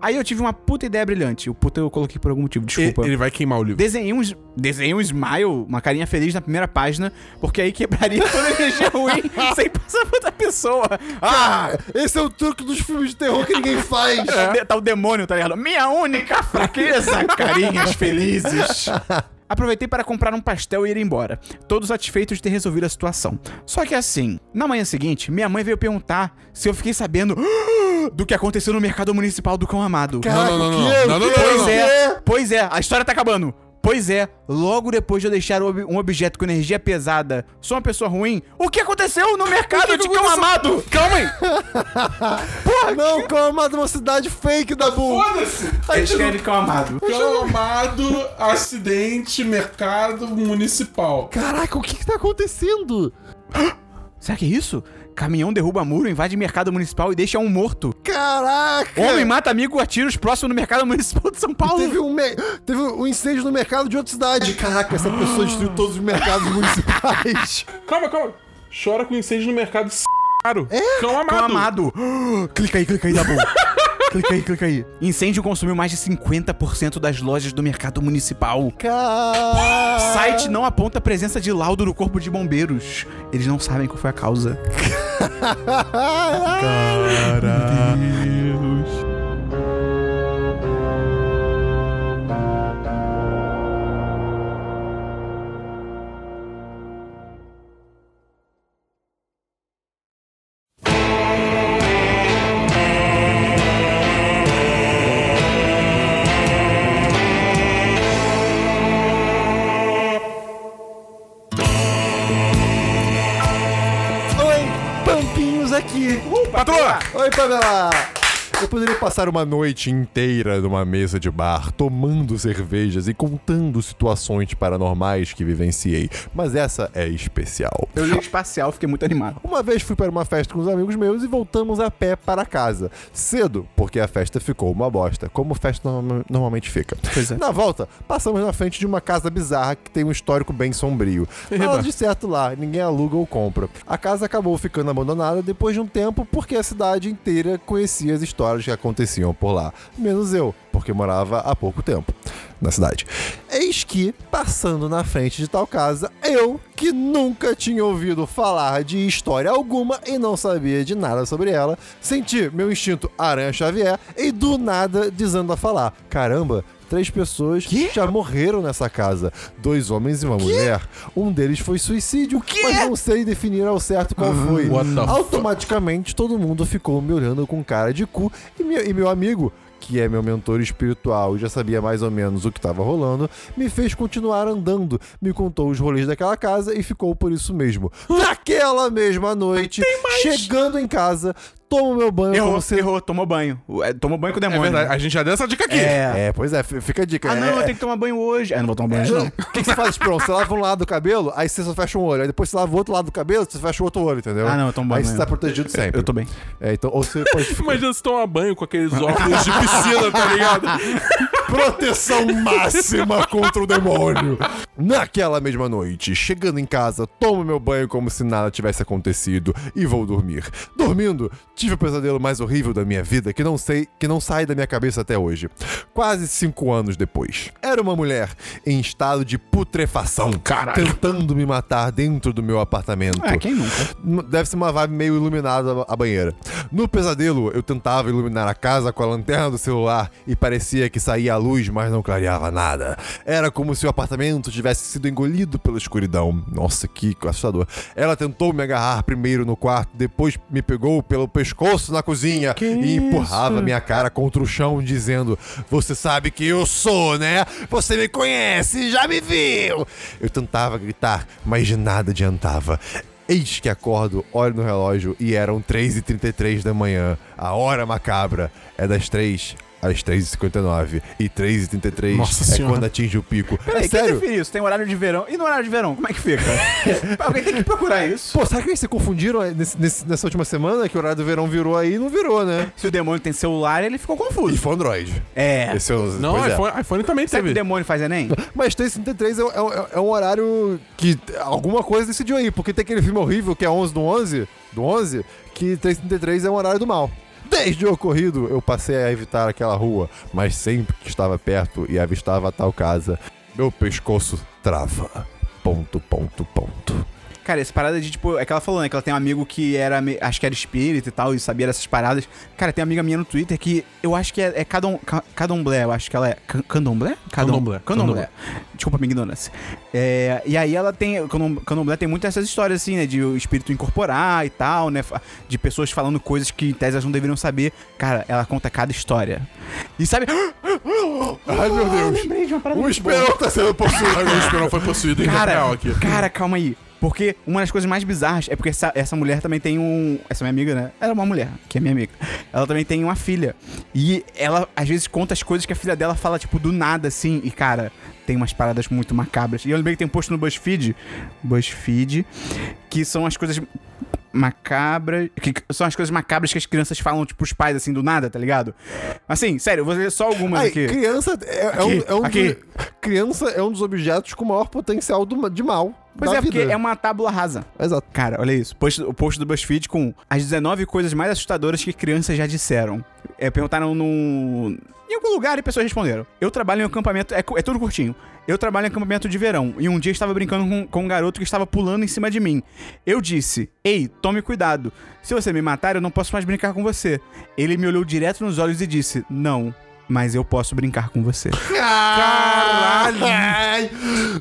Aí eu tive uma puta ideia brilhante. O puta eu coloquei por algum motivo, desculpa. Ele vai queimar o livro. Desenhei um, desenhei um smile, uma carinha feliz na primeira página, porque aí quebraria toda a energia ruim sem passar pra outra pessoa. Ah! Esse é o truque dos filmes de terror que ninguém faz. De- Tá o demônio, tá ligado? Minha única fraqueza, carinhas felizes. Aproveitei para comprar um pastel e ir embora, todos satisfeitos de ter resolvido a situação. Só que assim, na manhã seguinte, minha mãe veio perguntar se eu fiquei sabendo do que aconteceu no mercado municipal do Cão Amado. Caraca, não, não, o não, não, não, não, Pois é, pois é, a história tá acabando. Pois é, logo depois de eu deixar um objeto com energia pesada, sou uma pessoa ruim, o que aconteceu no mercado de cão amado? Calma aí! Porra, não, calma, uma cidade fake da Bull. Foda-se! Escreve cão amado. Cão amado, acidente, mercado municipal. Caraca, o que que tá acontecendo? Será que é isso? Caminhão derruba muro, invade mercado municipal e deixa um morto. Caraca! Homem mata amigo a tiros próximo no mercado municipal de São Paulo. Teve um, me- teve um incêndio no mercado de outra cidade. Caraca, essa pessoa destruiu todos os mercados municipais. Calma, calma. Chora com incêndio no mercado s***. Caro. É? Cão amado. Cão amado. clica aí, clica aí, Dabu. clica aí, clica aí. Incêndio consumiu mais de 50% das lojas do mercado municipal. Caraca! Site não aponta a presença de laudo no corpo de bombeiros. Eles não sabem qual foi a causa. Oi, Oi, Pamela! Eu poderia passar uma noite inteira numa mesa de bar, tomando cervejas e contando situações paranormais que vivenciei, mas essa é especial. Eu li espacial, fiquei muito animado. Uma vez fui para uma festa com os amigos meus e voltamos a pé para casa. Cedo, porque a festa ficou uma bosta, como festa norma- normalmente fica. É. Na volta, passamos na frente de uma casa bizarra que tem um histórico bem sombrio. Nada de certo lá, ninguém aluga ou compra. A casa acabou ficando abandonada depois de um tempo porque a cidade inteira conhecia as histórias que aconteciam por lá. Menos eu, porque morava há pouco tempo na cidade. Eis que, passando na frente de tal casa, eu, que nunca tinha ouvido falar de história alguma e não sabia de nada sobre ela, senti meu instinto Aranha Xavier e do nada dizendo a falar: caramba. Três pessoas já morreram nessa casa. Dois homens e uma mulher. Um deles foi suicídio, mas não sei definir ao certo qual foi. the fuck? Automaticamente todo mundo ficou me olhando com cara de cu e meu, e meu amigo, que é meu mentor espiritual e já sabia mais ou menos o que estava rolando, me fez continuar andando, me contou os rolês daquela casa e ficou por isso mesmo. Naquela mesma noite, chegando em casa, tomo meu banho Errou, se... errou, tomou banho. É, Tomou banho com o É demônio. verdade, a gente já deu essa dica aqui. É. É, pois é, fica a dica. Ah, não, é, eu tenho que tomar banho hoje. Ah, não vou tomar banho hoje, não. O que, que você faz, Pronto, você lava um lado do cabelo, aí você só fecha um olho. Aí depois você lava o outro lado do cabelo, você fecha o outro olho, entendeu? Ah, não, eu tomo banho Aí você tá protegido sempre. Eu tô bem. É, então, ou você pode ficar... Imagina você tomar banho com aqueles óculos de piscina, tá ligado? Proteção máxima contra o demônio. Naquela mesma noite, chegando em casa, tomo meu banho como se nada tivesse acontecido e vou dormir. Dormindo, tive o pesadelo mais horrível da minha vida que não sei, que não sai da minha cabeça até hoje. Quase cinco anos depois. Era uma mulher em estado de putrefação, Caralho. tentando me matar dentro do meu apartamento. Ah, quem nunca? Deve ser uma vibe meio iluminada a banheira. No pesadelo, eu tentava iluminar a casa com a lanterna do celular e parecia que saía a luz, mas não clareava nada. Era como se o apartamento tivesse sido engolido pela escuridão. Nossa, que assustador. Ela tentou me agarrar primeiro no quarto, depois me pegou pelo pescoço na cozinha e empurrava minha cara contra o chão, dizendo: Você sabe que eu sou, né? Você me conhece, já me viu. Eu tentava gritar, mas de nada adiantava. Eis que acordo, olho no relógio e eram 3h33 da manhã. A hora macabra é das 3 às 3h59. E 3h33 Nossa é Senhora. quando atinge o pico. Peraí, é quem sério? define isso? Tem horário de verão. E no horário de verão, como é que fica? Alguém tem que procurar isso. Pô, será que eles se confundiram nesse- nesse- nessa última semana? Que o horário do verão virou aí e não virou, né? Se o demônio tem celular, ele ficou E confuso. foi Android. É. Esse é o, Não, pois é. iPhone, iPhone também Será que o teve. demônio faz Enem? Mas 333 é, é, é um horário que alguma coisa decidiu aí, porque tem aquele filme horrível que é 11 do 11, do 11, que 333 é um horário do mal. Desde o ocorrido, eu passei a evitar aquela rua, mas sempre que estava perto e avistava a tal casa, meu pescoço trava. Ponto, ponto, ponto. Cara, essa parada de, tipo, é que ela falou, né? Que ela tem um amigo que era, acho que era espírita e tal, e sabia dessas paradas. Cara, tem uma amiga minha no Twitter que eu acho que é, é cadom, ca- cadomblé, eu acho que ela é. Can- Candomblé? Candomblé. Candomblé. Desculpa a minha ignorância. É, e aí ela tem. Candomblé tem muitas essas histórias, assim, né? De o espírito incorporar e tal, né? De pessoas falando coisas que em tese elas não deveriam saber. Cara, ela conta cada história. E sabe. Ai, meu Deus. Lembrei de uma parada O muito. Esperão tá sendo possuído. O Esperão foi possuído em tempo real Cara, aqui. cara, calma aí. Porque uma das coisas mais bizarras é porque essa, essa mulher também tem um. Essa minha amiga, né? Ela é uma mulher, que é minha amiga. Ela também tem uma filha. E ela, às vezes, conta as coisas que a filha dela fala, tipo, do nada, assim. E, cara, tem umas paradas muito macabras. E eu lembrei que tem um post no BuzzFeed. BuzzFeed. Que são as coisas macabras. Que são as coisas macabras que as crianças falam, tipo, os pais, assim, do nada, tá ligado? Assim, sério, eu vou ler só algumas Ai, aqui. criança é, é Aqui, um, é um aqui. do- criança é um dos objetos com maior potencial do- de mal. Pois da é, porque vida. é uma tábula rasa. Exato. Cara, olha isso. Post, o post do BuzzFeed com as 19 coisas mais assustadoras que crianças já disseram. É, perguntaram no. Em algum lugar e pessoas responderam. Eu trabalho em um acampamento. É, é tudo curtinho. Eu trabalho em acampamento de verão e um dia estava brincando com, com um garoto que estava pulando em cima de mim. Eu disse: Ei, tome cuidado. Se você me matar, eu não posso mais brincar com você. Ele me olhou direto nos olhos e disse: Não, mas eu posso brincar com você. Caralho!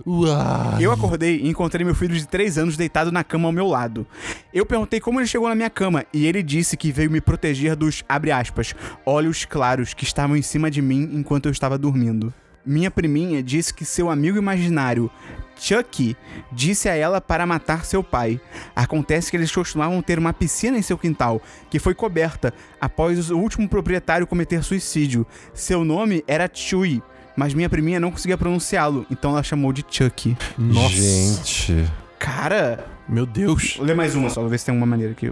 Uau. Eu acordei e encontrei meu filho de 3 anos deitado na cama ao meu lado. Eu perguntei como ele chegou na minha cama e ele disse que veio me proteger dos, abre aspas, olhos claros que estavam em cima de mim enquanto eu estava dormindo. Minha priminha disse que seu amigo imaginário, Chucky, disse a ela para matar seu pai. Acontece que eles costumavam ter uma piscina em seu quintal, que foi coberta após o último proprietário cometer suicídio. Seu nome era Chui, mas minha priminha não conseguia pronunciá-lo, então ela chamou de Chucky. Nossa. Gente. Cara, Meu Deus. vou ler mais uma só, vou ver se tem uma maneira aqui.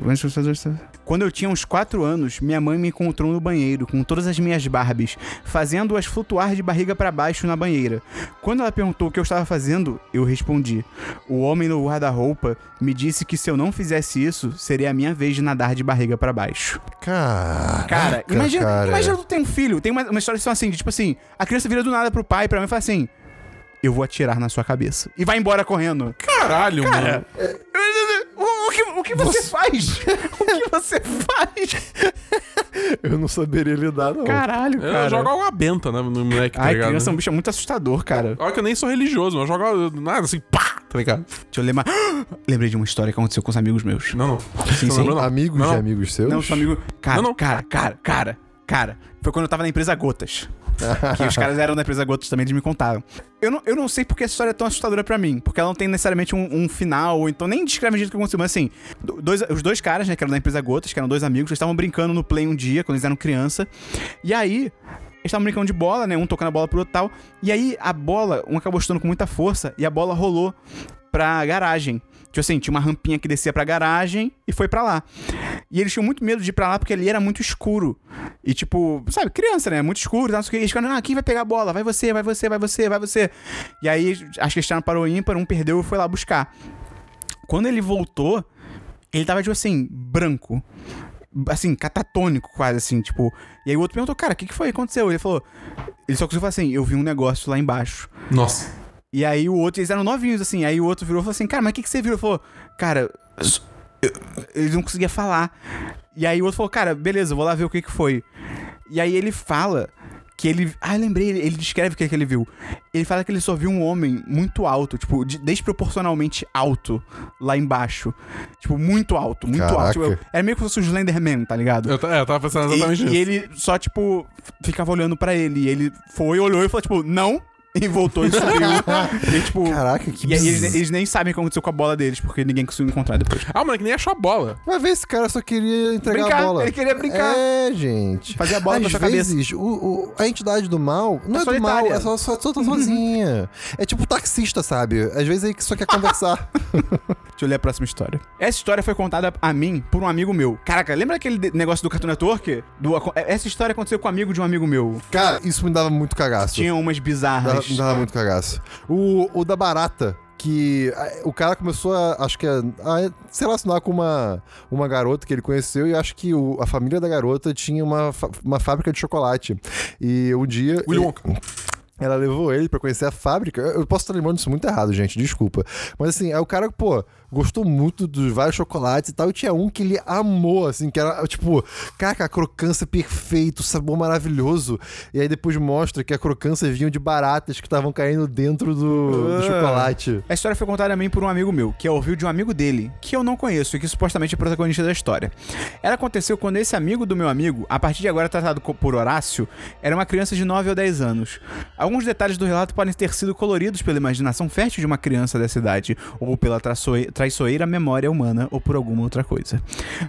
Quando eu tinha uns 4 anos, minha mãe me encontrou no banheiro com todas as minhas Barbies, fazendo-as flutuar de barriga pra baixo na banheira. Quando ela perguntou o que eu estava fazendo, eu respondi. O homem no guarda-roupa me disse que se eu não fizesse isso, seria a minha vez de nadar de barriga pra baixo. Cara. Cara, imagina, cara. imagina tu tem um filho, tem uma, uma história assim, de, tipo assim, a criança vira do nada pro pai, pra mim e fala assim: Eu vou atirar na sua cabeça. E vai embora correndo. Caralho, mano. O, o que, o que você, faz? o que você faz? Eu não saberia lidar, não. Caralho, Eu cara. jogo água benta, né, no moleque, tá Ai, ligado? criança é um bicho muito assustador, cara. Olha que eu nem sou religioso, mas eu jogo nada assim, pá, tá ligado? Deixa eu lembrar. Lembrei de uma história que aconteceu com os amigos meus. Não, não. Sim, Não sim. lembrou, não. Amigos Não. de amigos seus? Não, sou amigo. Cara, Não, não. cara, cara, cara, cara. Foi quando eu tava na empresa Gotas. que os caras eram da empresa Gotas também, eles me contaram. Eu não, eu não sei porque essa história é tão assustadora pra mim. Porque ela não tem necessariamente um, um final, ou então nem descreve o jeito que aconteceu. Mas assim, do- dois, os dois caras, né, que eram da empresa Gotas, que eram dois amigos, eles estavam brincando no play um dia, quando eles eram criança. E aí, eles estavam brincando de bola, né? Um tocando a bola pro outro tal. E aí, a bola, um acabou chutando com muita força, e a bola rolou pra garagem. Tipo assim, tinha uma rampinha que descia pra garagem e foi pra lá. E eles tinham muito medo de ir pra lá porque ali era muito escuro. E tipo, sabe, criança, né? Muito escuro, tá, eles ficaram, ah, quem vai pegar a bola? Vai você, vai você, vai você, vai você. E aí, acho que eles para o ímpar, um perdeu e foi lá buscar. Quando ele voltou, ele tava, tipo assim, branco. Assim, catatônico, quase assim, tipo. E aí o outro perguntou, cara, o que, que foi? Aconteceu? Ele falou. Ele só conseguiu falar assim, eu vi um negócio lá embaixo. Nossa. E aí o outro, eles eram novinhos, assim. Aí o outro virou e falou assim, cara, mas o que, que você viu? Ele falou, cara, eu- ele não conseguia falar. E aí o outro falou, cara, beleza, vou lá ver o que, que foi. E aí ele fala que ele. Ah, eu lembrei, ele, ele descreve o que, que ele viu. Ele fala que ele só viu um homem muito alto, tipo, de- desproporcionalmente alto lá embaixo. Tipo, muito alto, muito Caraca. alto. Tipo, era meio que fosse o Slenderman, tá ligado? Eu, é, eu tava pensando exatamente E, nisso. e ele só, tipo, ficava olhando pra ele. E ele foi, olhou e falou, tipo, não. E voltou e subiu. e, tipo. Caraca, que E aí eles, eles nem sabem o que aconteceu com a bola deles, porque ninguém conseguiu encontrar depois. Ah, o moleque nem achou a bola. Vai ver, esse cara só queria entregar Brincar, a bola. ele queria brincar. É, gente. Fazer a bola Às na sua cabeça. vezes, o- o- a entidade do mal não É é, do mal, solitária. é só, só, só tá sozinha. é tipo taxista, sabe? Às vezes ele só quer conversar. Deixa eu ler a próxima história. Essa história foi contada a mim por um amigo meu. Caraca, lembra aquele negócio do Cartoon Network? Do, essa história aconteceu com um amigo de um amigo meu. Cara, isso me dava muito cagaço. Tinha umas Dava, bizarras. me dava muito cagaço. O, o da barata. Que o cara começou a, acho que, a, a se relacionar com uma, uma garota que ele conheceu e acho que o- a família da garota tinha uma, uma fábrica de chocolate. E um dia. Willy Wonka. Ela levou ele pra conhecer a fábrica. Eu eu posso estar lembrando isso muito errado, gente, desculpa. Mas assim, aí o cara, pô, gostou muito dos vários chocolates e tal. E tinha um que ele amou, assim, que era tipo, caraca, a crocância perfeita, o sabor maravilhoso. E aí depois mostra que a crocância vinha de baratas que estavam caindo dentro do, do Ah. chocolate. A história foi contada a mim por um amigo meu, que ouviu de um amigo dele, que eu não conheço e que supostamente é protagonista da história. Ela aconteceu quando esse amigo do meu amigo, a partir de agora tratado por Horácio, era uma criança de 9 ou 10 anos. Alguns detalhes do relato podem ter sido coloridos pela imaginação fértil de uma criança dessa idade, ou pela traçoi- traiçoeira memória humana, ou por alguma outra coisa.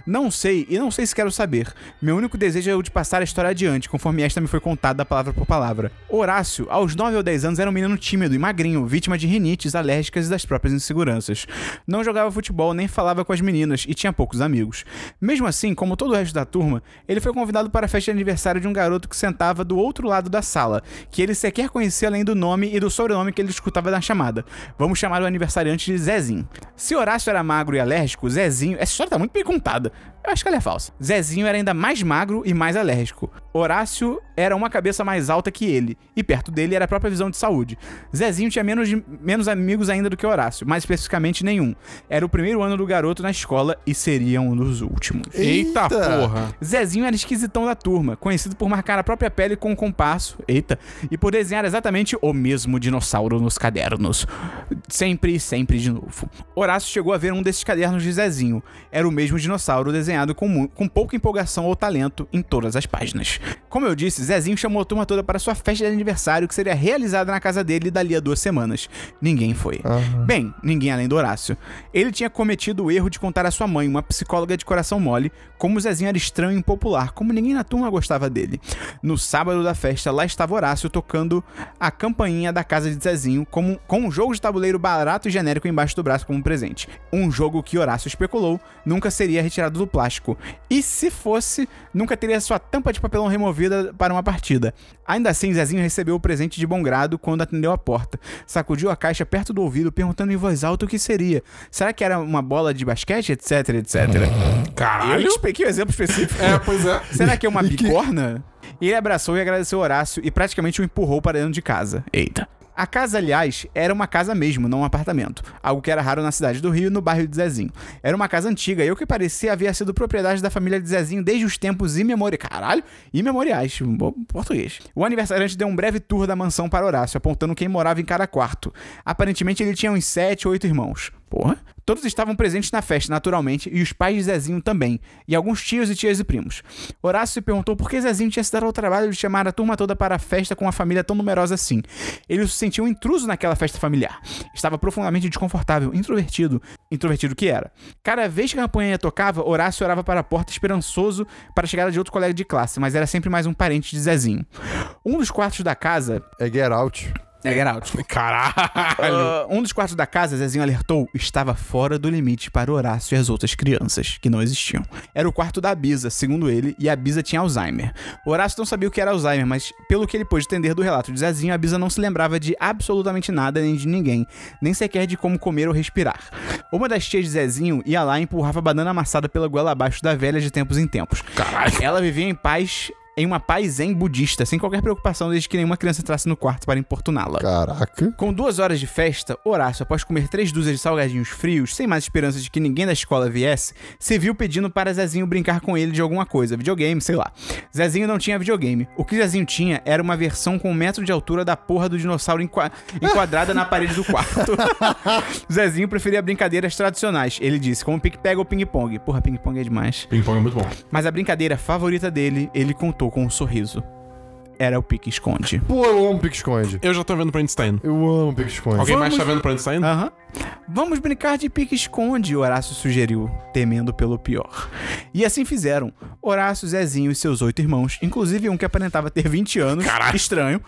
Não sei, e não sei se quero saber. Meu único desejo é o de passar a história adiante, conforme esta me foi contada palavra por palavra. Horácio, aos 9 ou 10 anos, era um menino tímido e magrinho, vítima de rinites alérgicas e das próprias inseguranças. Não jogava futebol nem falava com as meninas e tinha poucos amigos. Mesmo assim, como todo o resto da turma, ele foi convidado para a festa de aniversário de um garoto que sentava do outro lado da sala, que ele sequer conhecia além do nome e do sobrenome que ele escutava na chamada. Vamos chamar o aniversariante de Zezinho. Se Horácio era magro e alérgico, Zezinho. Essa história tá muito bem contada. Eu acho que ela é falsa. Zezinho era ainda mais magro e mais alérgico. Horácio era uma cabeça mais alta que ele, e perto dele era a própria visão de saúde. Zezinho tinha menos, de- menos amigos ainda do que Horácio, mais especificamente nenhum. Era o primeiro ano do garoto na escola e seria um dos últimos. Eita, Eita. porra. Zezinho era esquisitão da turma, conhecido por marcar a própria pele com um compasso, eita, e por desenhar exatamente o mesmo dinossauro nos cadernos. Sempre e sempre de novo. Horácio chegou a ver um desses cadernos de Zezinho. Era o mesmo dinossauro desenhado com, com pouca empolgação ou talento em todas as páginas. Como eu disse, Zezinho chamou a turma toda para sua festa de aniversário que seria realizada na casa dele dali a duas semanas. Ninguém foi. Bem, ninguém além do Horácio. Ele tinha cometido o erro de contar à sua mãe, uma psicóloga de coração mole, como o Zezinho era estranho e impopular, como ninguém na turma gostava dele. No sábado da festa, lá estava Horácio tocando a campainha da casa de Zezinho como, com um jogo de tabuleiro barato e genérico embaixo do braço como presente. Um jogo que Horácio especulou nunca seria retirado do plástico. E se fosse, nunca teria sua tampa de papelão removida para uma partida. Ainda assim, Zezinho recebeu o presente de bom grado quando atendeu a porta. Sacudiu a caixa perto do ouvido, perguntando em voz alta o que seria. Será que era uma bola de basquete, etc, etc. Eu Caralho. expliquei o exemplo específico. É, pois é. Será que é uma bigorna? E ele abraçou e agradeceu Horácio e praticamente o empurrou para dentro de casa. Eita. A casa, aliás, era uma casa mesmo, não um apartamento. Algo que era raro na cidade do Rio, no bairro de Zezinho. Era uma casa antiga e o que parecia havia sido propriedade da família de Zezinho desde os tempos imemoriais. Caralho, imemoriais. português. O aniversariante deu um breve tour da mansão para Horácio, apontando quem morava em cada quarto. Aparentemente ele tinha uns sete ou oito irmãos. Porra. Todos estavam presentes na festa, naturalmente, e os pais de Zezinho também, e alguns tios e tias e primos. Horácio se perguntou por que Zezinho tinha se dado ao trabalho de chamar a turma toda para a festa com uma família tão numerosa assim. Ele se sentiu um intruso naquela festa familiar. Estava profundamente desconfortável, introvertido. Introvertido que era. Cada vez que a campanha tocava, Horácio orava para a porta esperançoso para a chegada de outro colega de classe, mas era sempre mais um parente de Zezinho. Um dos quartos da casa É Get Out. É Out. Caralho. Ah, um dos quartos da casa, Zezinho alertou, estava fora do limite para Horácio e as outras crianças, que não existiam. Era o quarto da Bisa, segundo ele, e a Bisa tinha Alzheimer. Horácio não sabia o que era Alzheimer, mas pelo que ele pôde entender do relato de Zezinho, a Bisa não se lembrava de absolutamente nada nem de ninguém, nem sequer de como comer ou respirar. Uma das tias de Zezinho ia lá e empurrava banana amassada pela goela abaixo da velha de tempos em tempos. Caralho. Ela vivia em paz em uma paz zen budista, sem qualquer preocupação desde que nenhuma criança entrasse no quarto para importuná-la. Caraca. Com duas horas de festa, Horácio, após comer três dúzias de salgadinhos frios, sem mais esperança de que ninguém da escola viesse, se viu pedindo para Zezinho brincar com ele de alguma coisa, videogame, sei lá. Zezinho não tinha videogame. O que Zezinho tinha era uma versão com um metro de altura da porra do dinossauro enqua- enquadrada na parede do quarto. Zezinho preferia brincadeiras tradicionais, ele disse, como pique-pega ou ping-pong. Porra, ping-pong é demais. Ping-pong é muito bom. Mas a brincadeira favorita dele, ele contou com um sorriso. Era o pique-esconde. Pô, eu amo pique-esconde. Eu já tô vendo Printstein. Eu amo pique-esconde. Alguém mais Vamos- tá vendo Printstein? Aham. Vamos brincar de pique-esconde, Horácio sugeriu, temendo pelo pior. E assim fizeram. Horácio, Zezinho e seus oito irmãos, inclusive um que aparentava ter 20 anos, Caralho. estranho,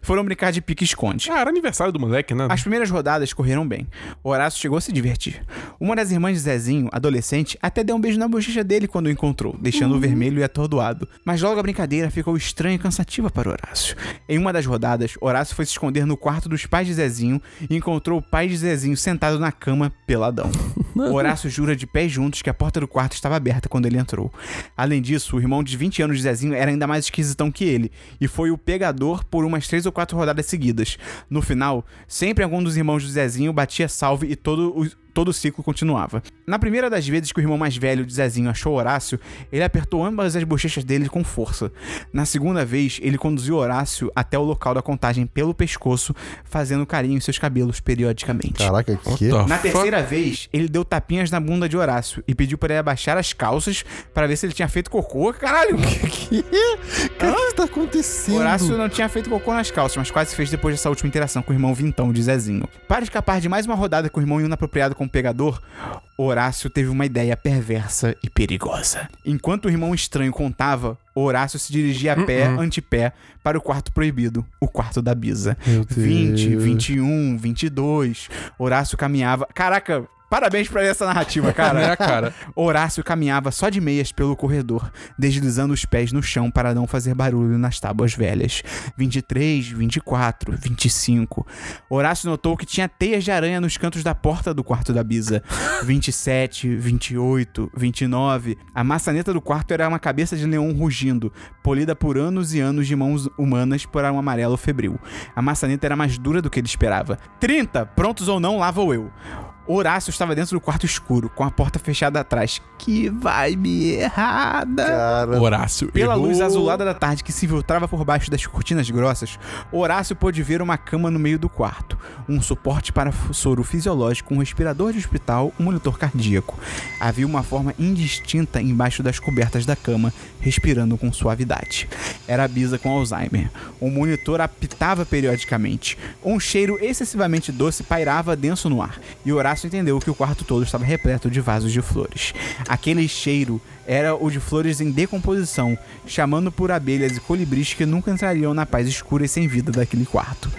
foram brincar de pique-esconde. Ah, era aniversário do moleque, né? As primeiras rodadas correram bem. Horácio chegou a se divertir. Uma das irmãs de Zezinho, adolescente, até deu um beijo na bochecha dele quando o encontrou, deixando-o vermelho e atordoado. Mas logo a brincadeira ficou estranha e cansativa para Horácio. Em uma das rodadas, Horácio foi se esconder no quarto dos pais de Zezinho e encontrou o pai de Zezinho sentado na cama, peladão. Horácio jura de pés juntos que a porta do quarto estava aberta quando ele entrou. Além disso, o irmão de 20 anos de Zezinho era ainda mais esquisitão que ele, e foi o pegador por umas três ou quatro rodadas seguidas. No final, sempre algum dos irmãos de Zezinho batia salve e todo. Todo o ciclo continuava. Na primeira das vezes que o irmão mais velho de Zezinho achou Horácio, ele apertou ambas as bochechas dele com força. Na segunda vez, ele conduziu Horácio até o local da contagem pelo pescoço, fazendo carinho em seus cabelos periodicamente. Caraca, que? Na terceira vez, ele deu tapinhas na bunda de Horácio e pediu para ele abaixar as calças para ver se ele tinha feito cocô. Caralho! Que? Cara, o que tá acontecendo? Horácio não tinha feito cocô nas calças, mas quase fez depois dessa última interação com o irmão Vintão de Zezinho. Para escapar de mais uma rodada com o irmão inapropriado com o pegador, Horácio teve uma ideia perversa e perigosa. Enquanto o irmão estranho contava, Horácio se dirigia a pé, antepé, para o quarto proibido, o quarto da Bisa. Meu Deus. 20, 21, 22. Horácio caminhava. Caraca, parabéns pra essa narrativa, cara. É, cara. Horácio caminhava só de meias pelo corredor, deslizando os pés no chão para não fazer barulho nas tábuas velhas. 23, 24, 25. Horácio notou que tinha teias de aranha nos cantos da porta do quarto da Bisa. 27, 28, 29. A maçaneta do quarto era uma cabeça de leão rugindo, polida por anos e anos de mãos humanas por um amarelo febril. A maçaneta era mais dura do que ele esperava. 30, prontos ou não, lá vou eu. Horácio estava dentro do quarto escuro, com a porta fechada atrás. Que vibe errada! Cara, Horácio. Pela errou. luz azulada da tarde que se infiltrava por baixo das cortinas grossas, Horácio pôde ver uma cama no meio do quarto, um suporte para soro fisiológico, um respirador de hospital, um monitor cardíaco. Havia uma forma indistinta embaixo das cobertas da cama, respirando com suavidade. Era a Bisa com Alzheimer. O monitor apitava periodicamente. Um cheiro excessivamente doce pairava denso no ar, e Horácio entendeu que o quarto todo estava repleto de vasos de flores. Aquele cheiro era o de flores em decomposição, chamando por abelhas e colibris que nunca entrariam na paz escura e sem vida daquele quarto.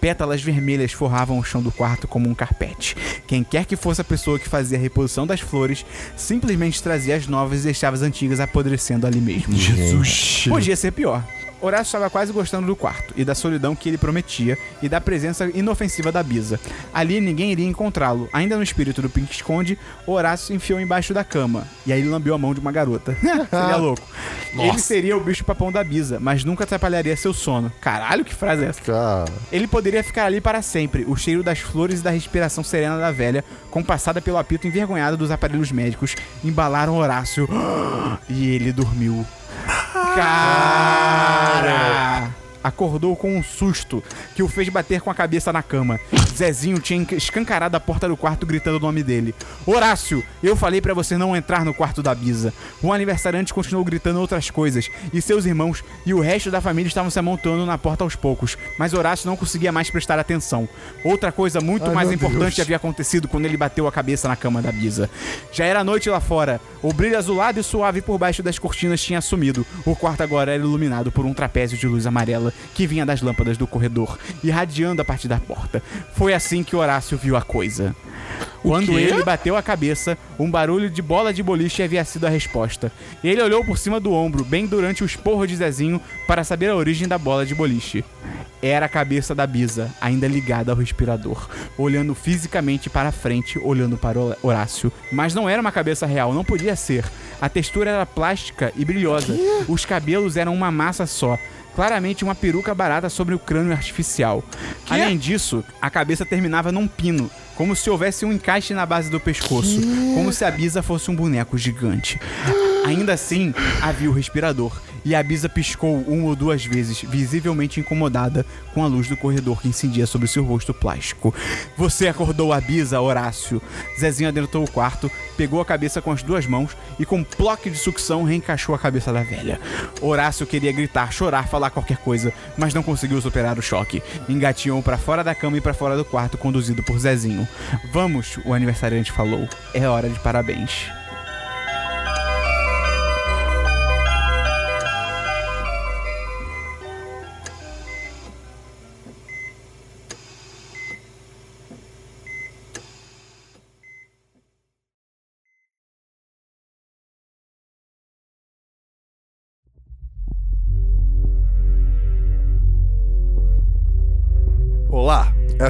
Pétalas vermelhas forravam o chão do quarto como um carpete. Quem quer que fosse a pessoa que fazia a reposição das flores, simplesmente trazia as novas e deixava as antigas apodrecendo ali mesmo. Jesus. Podia ser pior. Horácio estava quase gostando do quarto e da solidão que ele prometia e da presença inofensiva da Bisa. Ali ninguém iria encontrá-lo. Ainda no espírito do Pink Esconde, Horácio se enfiou embaixo da cama e aí ele lambeu a mão de uma garota. Seria louco. Ele Nossa. seria o bicho papão da Bisa, mas nunca atrapalharia seu sono. Caralho, que frase é essa? cara. Ele poderia ficar ali para sempre, o cheiro das flores e da respiração serena da velha, compassada pelo apito envergonhado dos aparelhos médicos, embalaram Horácio e ele dormiu. Cara! Acordou com um susto que o fez bater com a cabeça na cama. Zezinho tinha escancarado a porta do quarto gritando o nome dele. Horácio, eu falei pra você não entrar no quarto da Bisa. O aniversariante continuou gritando outras coisas, e seus irmãos e o resto da família estavam se amontoando na porta aos poucos, mas Horácio não conseguia mais prestar atenção. Outra coisa muito Ai, mais importante Deus. havia acontecido quando ele bateu a cabeça na cama da Bisa. Já era noite lá fora. O brilho azulado e suave por baixo das cortinas tinha sumido. O quarto agora era iluminado por um trapézio de luz amarela que vinha das lâmpadas do corredor, irradiando a partir da porta. Foi assim que Horácio viu a coisa. Quando ele bateu a cabeça, um barulho de bola de boliche havia sido a resposta. Ele olhou por cima do ombro, bem durante o esporro de Zezinho, para saber a origem da bola de boliche. Era a cabeça da Bisa, ainda ligada ao respirador, olhando fisicamente para frente, olhando para o Horácio. Mas não era uma cabeça real, não podia ser. A textura era plástica e brilhosa. Os cabelos eram uma massa só. Claramente uma peruca barata sobre o crânio artificial. Além disso, a cabeça terminava num pino, como se houvesse um encaixe na base do pescoço, como se a Bisa fosse um boneco gigante. Ainda assim, havia o respirador, e a Bisa piscou uma ou duas vezes, visivelmente incomodada com a luz do corredor que incidia sobre seu rosto plástico. Você acordou a Bisa, Horácio. Zezinho adentrou o quarto, pegou a cabeça com as duas mãos e com um bloco de sucção reencaixou a cabeça da velha. Horácio queria gritar, chorar, falar qualquer coisa, mas não conseguiu superar o choque. Engatinhou para fora da cama e para fora do quarto, conduzido por Zezinho. Vamos, o aniversariante falou. É hora de parabéns.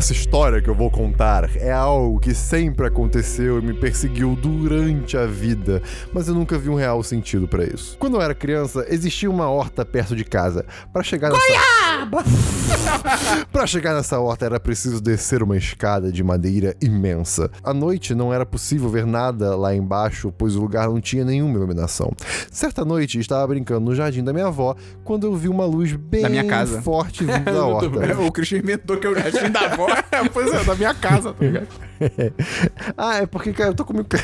Essa história que eu vou contar é algo que sempre aconteceu e me perseguiu durante a vida, mas eu nunca vi um real sentido pra isso. Quando eu era criança, existia uma horta perto de casa. Pra chegar nessa Pra chegar nessa horta era preciso descer uma escada de madeira imensa. À noite não era possível ver nada lá embaixo, pois o lugar não tinha nenhuma iluminação. Certa noite estava brincando no jardim da minha avó quando eu vi uma luz bem Da minha casa. forte vindo da horta. o Christian inventou que é o jardim da avó. pois é, da minha casa, tá ligado? Ah, é porque, cara, eu tô comigo.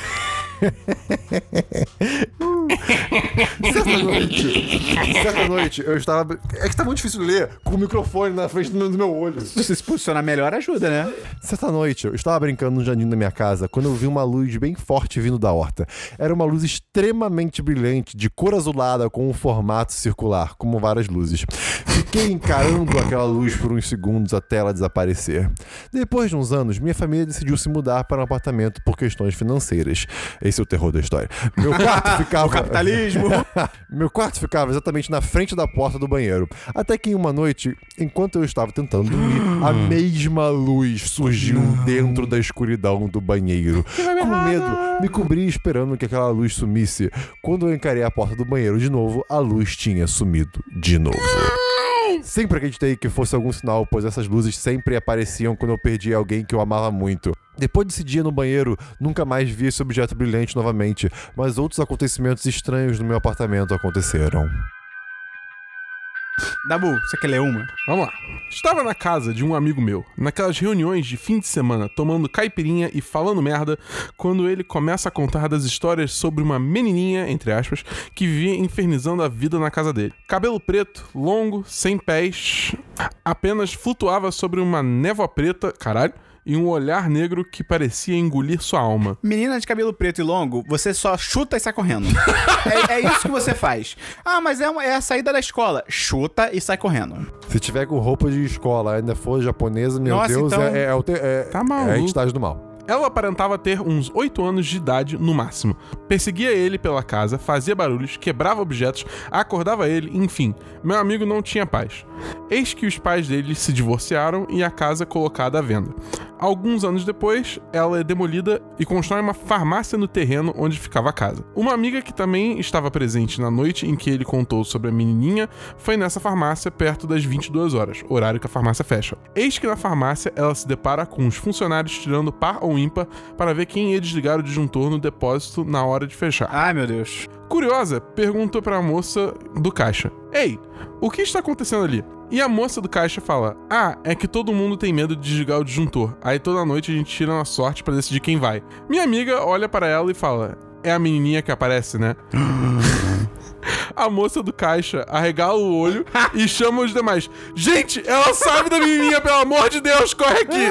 certa noite, certa noite, eu estava. É que tá muito difícil ler com o microfone na frente do meu- do meu olho. Se você se posicionar melhor, ajuda, né? Certa noite, eu estava brincando no jardim da minha casa quando eu vi uma luz bem forte vindo da horta. Era uma luz extremamente brilhante, de cor azulada, com um formato circular, como várias luzes. Fiquei encarando aquela luz por uns segundos até ela desaparecer. Depois de uns anos, minha família decidiu se mudar para um apartamento por questões financeiras. Esse é o terror da história. Meu quarto ficava. O capitalismo. Meu quarto ficava exatamente na frente da porta do banheiro. Até que em uma noite, enquanto eu estava tentando dormir, a mesma luz surgiu dentro da escuridão do banheiro. Com medo, me cobri esperando que aquela luz sumisse. Quando eu encarei a porta do banheiro de novo, a luz tinha sumido de novo. Sempre acreditei que fosse algum sinal, pois essas luzes sempre apareciam quando eu perdi alguém que eu amava muito. Depois desse dia no banheiro, nunca mais vi esse objeto brilhante novamente, mas outros acontecimentos estranhos no meu apartamento aconteceram. Dabu, você quer ler uma? Vamos lá. Estava na casa de um amigo meu, naquelas reuniões de fim de semana, tomando caipirinha e falando merda, quando ele começa a contar das histórias sobre uma menininha, entre aspas, que vivia infernizando a vida na casa dele. Cabelo preto, longo, sem pés, apenas flutuava sobre uma névoa preta, caralho, e um olhar negro que parecia engolir sua alma. Menina de cabelo preto e longo, você só chuta e sai correndo. é, é isso que você faz. Ah, mas é, uma- é a saída da escola. Chuta e sai correndo. Se tiver com roupa de escola, ainda for japonesa, meu Nossa, Deus, então- é, é, o te- é, Tá maluco. é a entidade do mal. Ela aparentava ter uns 8 anos de idade no máximo. Perseguia ele pela casa, fazia barulhos, quebrava objetos, acordava ele, enfim. Meu amigo não tinha paz. Eis que os pais dele se divorciaram e a casa colocada à venda. Alguns anos depois, ela é demolida e constrói uma farmácia no terreno onde ficava a casa. Uma amiga que também estava presente na noite em que ele contou sobre a menininha foi nessa farmácia perto das 22 horas, horário que a farmácia fecha. Eis que na farmácia ela se depara com os funcionários tirando par ou ímpar para ver quem ia desligar o disjuntor no depósito na hora de fechar. Ai, meu Deus. Curiosa, perguntou pra moça do caixa: Ei, o que está acontecendo ali? E a moça do caixa fala: Ah, é que todo mundo tem medo de desligar o disjuntor. Aí toda noite a gente tira uma sorte pra decidir quem vai. Minha amiga olha para ela e fala: É a menininha que aparece, né? A moça do caixa arregala o olho e chama os demais. Gente, ela sabe da menininha, pelo amor de Deus, corre aqui!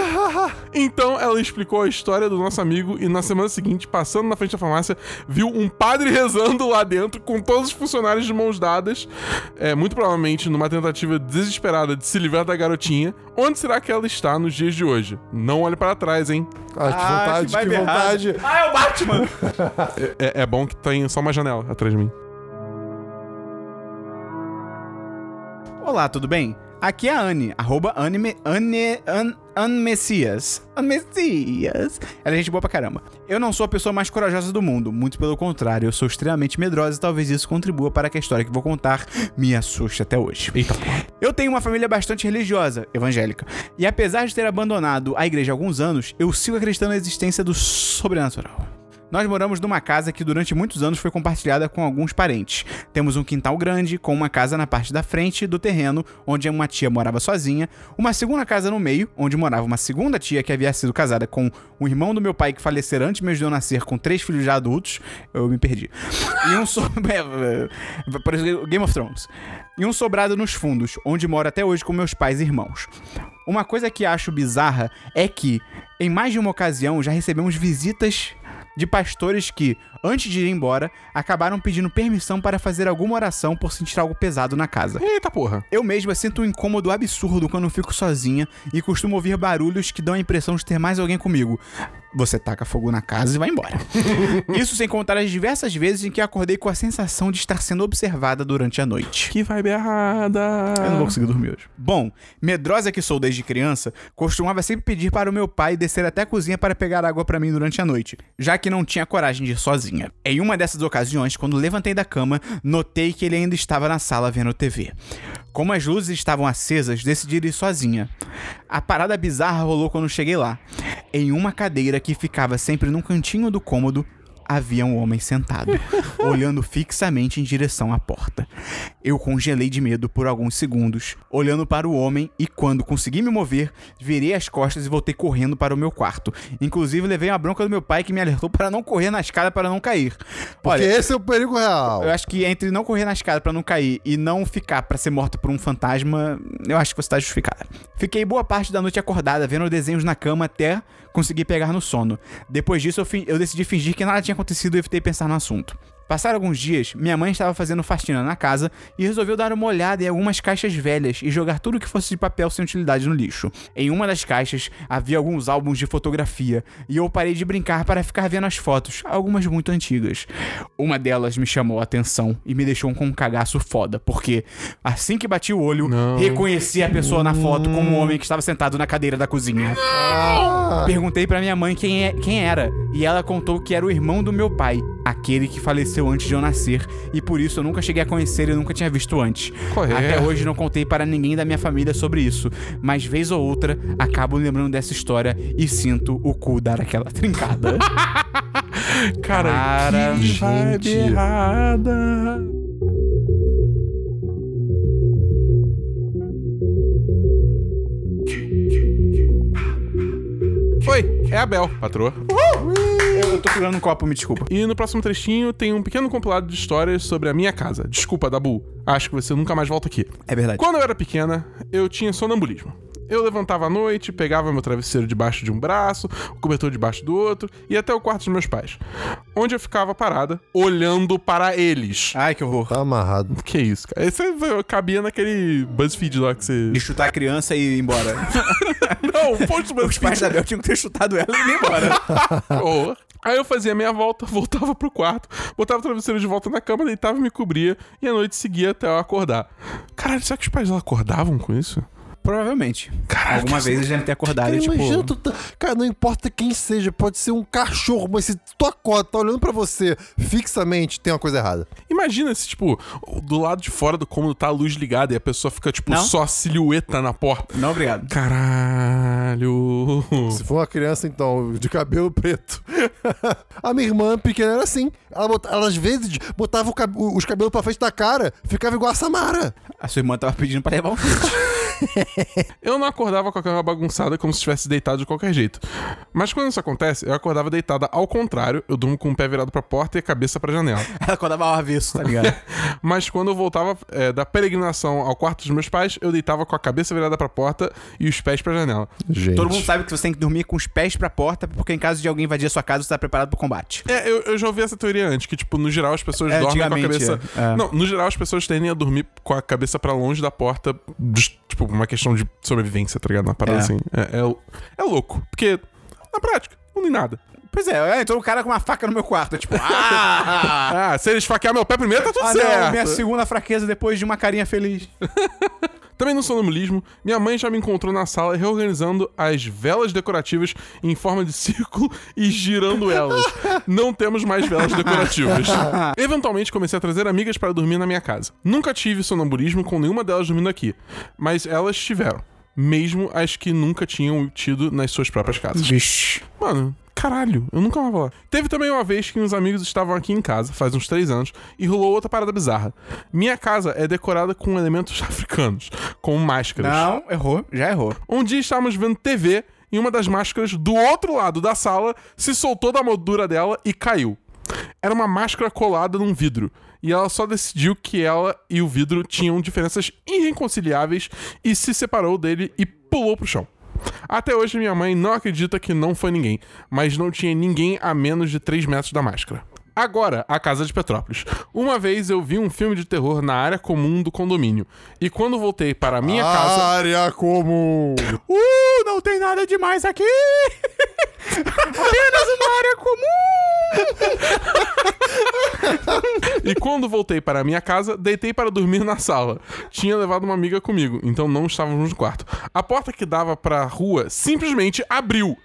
Então ela explicou a história do nosso amigo e na semana seguinte, passando na frente da farmácia, viu um padre rezando lá dentro com todos os funcionários de mãos dadas, é, muito provavelmente numa tentativa desesperada de se livrar da garotinha. Onde será que ela está nos dias de hoje? Não olhe para trás, hein? Ah, que vontade, que, vibe errada. vontade. Ah, é o Batman! É, é bom que tem só uma janela atrás de mim. Olá, tudo bem? Aqui é a Anne, arroba Anne, Anne, An, An Messias. An Messias. Ela é gente boa pra caramba. Eu não sou a pessoa mais corajosa do mundo, muito pelo contrário, eu sou extremamente medrosa e talvez isso contribua para que a história que vou contar me assuste até hoje. Eita. Eu tenho uma família bastante religiosa, evangélica, e apesar de ter abandonado a igreja há alguns anos, eu sigo acreditando na existência do sobrenatural. Nós moramos numa casa que durante muitos anos foi compartilhada com alguns parentes. Temos um quintal grande, com uma casa na parte da frente do terreno, onde uma tia morava sozinha, uma segunda casa no meio, onde morava uma segunda tia que havia sido casada com o irmão do meu pai que falecera antes mesmo de eu nascer, com três filhos já adultos. Eu me perdi. E um so... é, exemplo, Game of Thrones. E um sobrado nos fundos, onde moro até hoje com meus pais e irmãos. Uma coisa que acho bizarra é que, em mais de uma ocasião, já recebemos visitas de pastores que, antes de ir embora, acabaram pedindo permissão para fazer alguma oração por sentir algo pesado na casa. Eita porra. Eu mesma sinto um incômodo absurdo quando fico sozinha e costumo ouvir barulhos que dão a impressão de ter mais alguém comigo. Você taca fogo na casa e vai embora. Isso sem contar as diversas vezes em que acordei com a sensação de estar sendo observada durante a noite. Que vibe errada. Eu não vou conseguir dormir hoje. Bom, medrosa que sou desde criança, costumava sempre pedir para o meu pai descer até a cozinha para pegar água para mim durante a noite, já que não tinha coragem de ir sozinha. Em uma dessas ocasiões, quando levantei da cama, notei que ele ainda estava na sala vendo TV. Como as luzes estavam acesas, decidi ir sozinha. A parada bizarra rolou quando cheguei lá. Em uma cadeira que ficava sempre num cantinho do cômodo, havia um homem sentado, olhando fixamente em direção à porta. Eu congelei de medo por alguns segundos, olhando para o homem e quando consegui me mover, virei as costas e voltei correndo para o meu quarto. Inclusive levei uma bronca do meu pai que me alertou para não correr na escada para não cair. Porque Olha, esse é o perigo real. eu acho que entre não correr na escada pra não cair e não ficar pra ser morto por um fantasma, eu acho que você tá justificada. Fiquei boa parte da noite acordada, vendo desenhos na cama até conseguir pegar no sono. Depois disso, eu, eu decidi fingir que nada tinha acontecido e evitei pensar no assunto. Passaram alguns dias, minha mãe estava fazendo faxina na casa e resolveu dar uma olhada em algumas caixas velhas e jogar tudo que fosse de papel sem utilidade no lixo. Em uma das caixas havia alguns álbuns de fotografia e eu parei de brincar para ficar vendo as fotos, algumas muito antigas. Uma delas me chamou a atenção e me deixou com um cagaço foda, porque assim que bati o olho, reconheci a pessoa na foto como o homem que estava sentado na cadeira da cozinha. Perguntei pra minha mãe quem, é, quem era, e ela contou que era o irmão do meu pai, aquele que faleceu antes de eu nascer, e por isso eu nunca cheguei a conhecer e nunca tinha visto antes. Correto. Até hoje não contei para ninguém da minha família sobre isso, mas vez ou outra acabo lembrando dessa história e sinto o cu dar aquela trincada. Cara, Cara, que gente. errada. Oi, é a Bel, patroa. eu, eu tô segurando um copo, me desculpa. E no próximo trechinho tem um pequeno compilado de histórias sobre a minha casa. Desculpa, Dabu. Acho que você nunca mais volta aqui. É verdade. Quando eu era pequena, eu tinha sonambulismo. Eu levantava à noite, pegava meu travesseiro debaixo de um braço, o cobertor debaixo do outro e ia até o quarto dos meus pais, onde eu ficava parada, olhando para eles. Ai, que horror. Tá amarrado. Que isso, cara? Esse cabia naquele BuzzFeed lá que você. De chutar a criança e ir embora. Não, o post do Os pais BuzzFeed. da Bel tinham que ter chutado ela e ir embora. horror. Aí eu fazia a minha volta, voltava pro quarto, botava o travesseiro de volta na cama, deitava e me cobria, e a noite seguia até eu acordar. Caralho, será que os pais dela acordavam com isso? Provavelmente. Caraca, Alguma vez eles devem ter acordado Cara, e tipo... imagina tu tá- Cara, não importa quem seja, pode ser um cachorro, mas se tu acorda, tá olhando pra você fixamente, tem uma coisa errada. Imagina se, tipo, do lado de fora do cômodo tá a luz ligada e a pessoa fica, tipo, Não. só a silhueta na porta. Não, obrigado. Caralho. Se for uma criança, então, de cabelo preto. a minha irmã pequena era assim. Ela, bota- ela às vezes botava o cab- os cabelos pra frente da cara, ficava igual a Samara. A sua irmã tava pedindo pra levar um chute. Eu não acordava com a cama bagunçada como se estivesse deitado de qualquer jeito. Mas quando isso acontece, eu acordava deitada ao contrário, eu durmo com o pé virado pra porta e a cabeça pra janela. Ela acordava ao avesso, tá ligado? Mas quando eu voltava é, da peregrinação ao quarto dos meus pais, eu deitava com a cabeça virada pra porta e os pés pra janela. Gente. Todo mundo sabe que você tem que dormir com os pés pra porta, porque em caso de alguém invadir a sua casa, você tá preparado pro combate. É, eu, eu já ouvi essa teoria antes, que, tipo, no geral as pessoas É, dormem com a cabeça. é. É. Não, no geral as pessoas tendem a dormir com a cabeça pra longe da porta, tipo, uma questão de sobrevivência, tá ligado? Uma parada É. assim. É, é, é louco, porque na prática, não tem nada. Pois é, entrou um cara com uma faca no meu quarto. Tipo, ah! Ah, se ele esfaquear meu pé primeiro, tá tudo ah, certo. não, minha segunda fraqueza depois de uma carinha feliz. Também no sonambulismo, minha mãe já me encontrou na sala reorganizando as velas decorativas em forma de círculo e girando elas. Não temos mais velas decorativas. Eventualmente comecei a trazer amigas para dormir na minha casa. Nunca tive sonambulismo com nenhuma delas dormindo aqui, mas elas tiveram. Mesmo as que nunca tinham tido nas suas próprias casas. Vixe. Mano, caralho, eu nunca mais vou lá. Teve também uma vez que uns amigos estavam aqui em casa, faz uns três anos, e rolou outra parada bizarra. Minha casa é decorada com elementos africanos, como máscaras. Não, errou, já errou. Um dia estávamos vendo TV e uma das máscaras do outro lado da sala se soltou da moldura dela e caiu. Era uma máscara colada num vidro. E ela só decidiu que ela e o vidro tinham diferenças irreconciliáveis e se separou dele e pulou pro chão. Até hoje minha mãe não acredita que não foi ninguém, mas não tinha ninguém a menos de 3 metros da máscara. Agora, a Casa de Petrópolis. Uma vez eu vi um filme de terror na área comum do condomínio. E quando voltei para a minha casa. Área comum. Uh, não tem nada demais aqui! Apenas uma área comum! E quando voltei para a minha casa, deitei para dormir na sala. Tinha levado uma amiga comigo, então não estávamos no quarto. A porta que dava para a rua simplesmente abriu.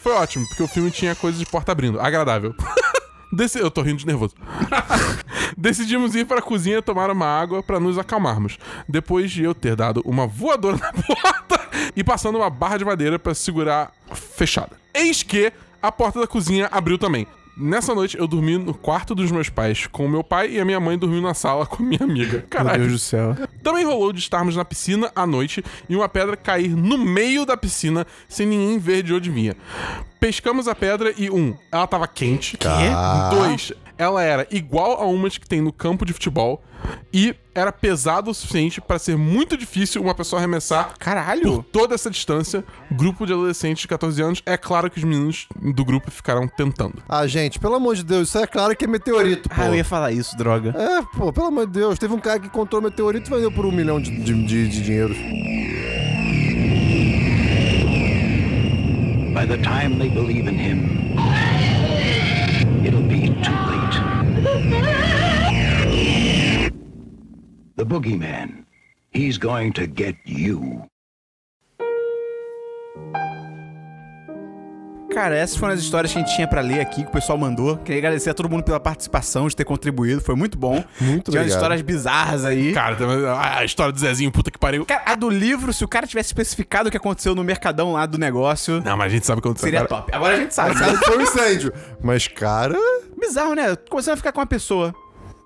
Foi ótimo, porque o filme tinha coisa de porta abrindo. Agradável. Deci... Eu tô rindo de nervoso. Decidimos ir para a cozinha tomar uma água para nos acalmarmos. Depois de eu ter dado uma voadora na porta e passando uma barra de madeira para segurar fechada. Eis que a porta da cozinha abriu também. Nessa noite eu dormi no quarto dos meus pais com o meu pai e a minha mãe dormiu na sala com a minha amiga. Caralho. do céu. Também rolou de estarmos na piscina à noite e uma pedra cair no meio da piscina sem ninguém ver de onde vinha. Pescamos a pedra e, um, ela tava quente. Dois, ela era igual a umas que tem no campo de futebol. E era pesado o suficiente para ser muito difícil uma pessoa arremessar por Caralho! toda essa distância. Grupo de adolescentes de 14 anos. É claro que os meninos do grupo ficaram tentando. Ah, gente, pelo amor de Deus, isso é claro que é meteorito, pô. Ah, eu ia falar isso, droga. É, pô, pelo amor de Deus. Teve um cara que encontrou meteorito e vendeu por um milhão de, de, de, de dinheiros. By the time they believe in him, it'll be too late. The boogeyman, he's going to get you. Cara, essas foram as histórias que a gente tinha pra ler aqui, que o pessoal mandou. Queria agradecer a todo mundo pela participação, de ter contribuído, foi muito bom. Muito Tinha umas histórias bizarras aí. Cara, a história do Zezinho, puta que pariu. Cara, a do livro, se o cara tivesse especificado o que aconteceu no mercadão lá do negócio, Não, mas a gente sabe o que aconteceu. seria cara. top. Agora a gente sabe. Sabe que foi um incêndio. Mas, cara. Bizarro, né? Começando a ficar com uma pessoa.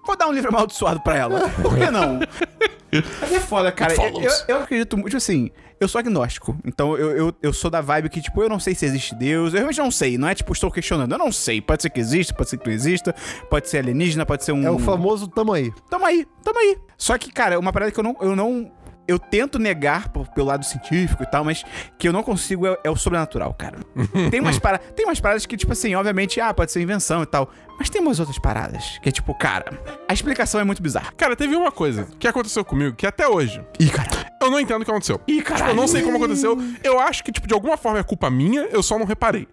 Vou dar um livro amaldiçoado pra ela. Por que não? Mas é foda, cara. Eu, eu, eu acredito muito, tipo assim, eu sou agnóstico. Então eu, eu, eu sou da vibe que, tipo, eu não sei se existe Deus. Eu realmente não sei. Não é tipo, estou questionando. Eu não sei. Pode ser que exista, pode ser que não exista. Pode ser alienígena, pode ser um. É o famoso tamo aí. Tamo aí, tamo aí. Só que, cara, uma parada que eu não. Eu, não, eu tento negar por- pelo lado científico e tal, mas que eu não consigo é, é o sobrenatural, cara. tem, umas para, tem umas paradas que, tipo assim, obviamente, ah, pode ser invenção e tal. Mas tem umas outras paradas que é tipo, cara, a explicação é muito bizarra. Cara, teve uma coisa que aconteceu comigo que até hoje Ih, cara. Eu não entendo o que aconteceu. Ih, Tipo, caralho. eu não sei como aconteceu. Eu acho que, tipo, de alguma forma é culpa minha, eu só não reparei.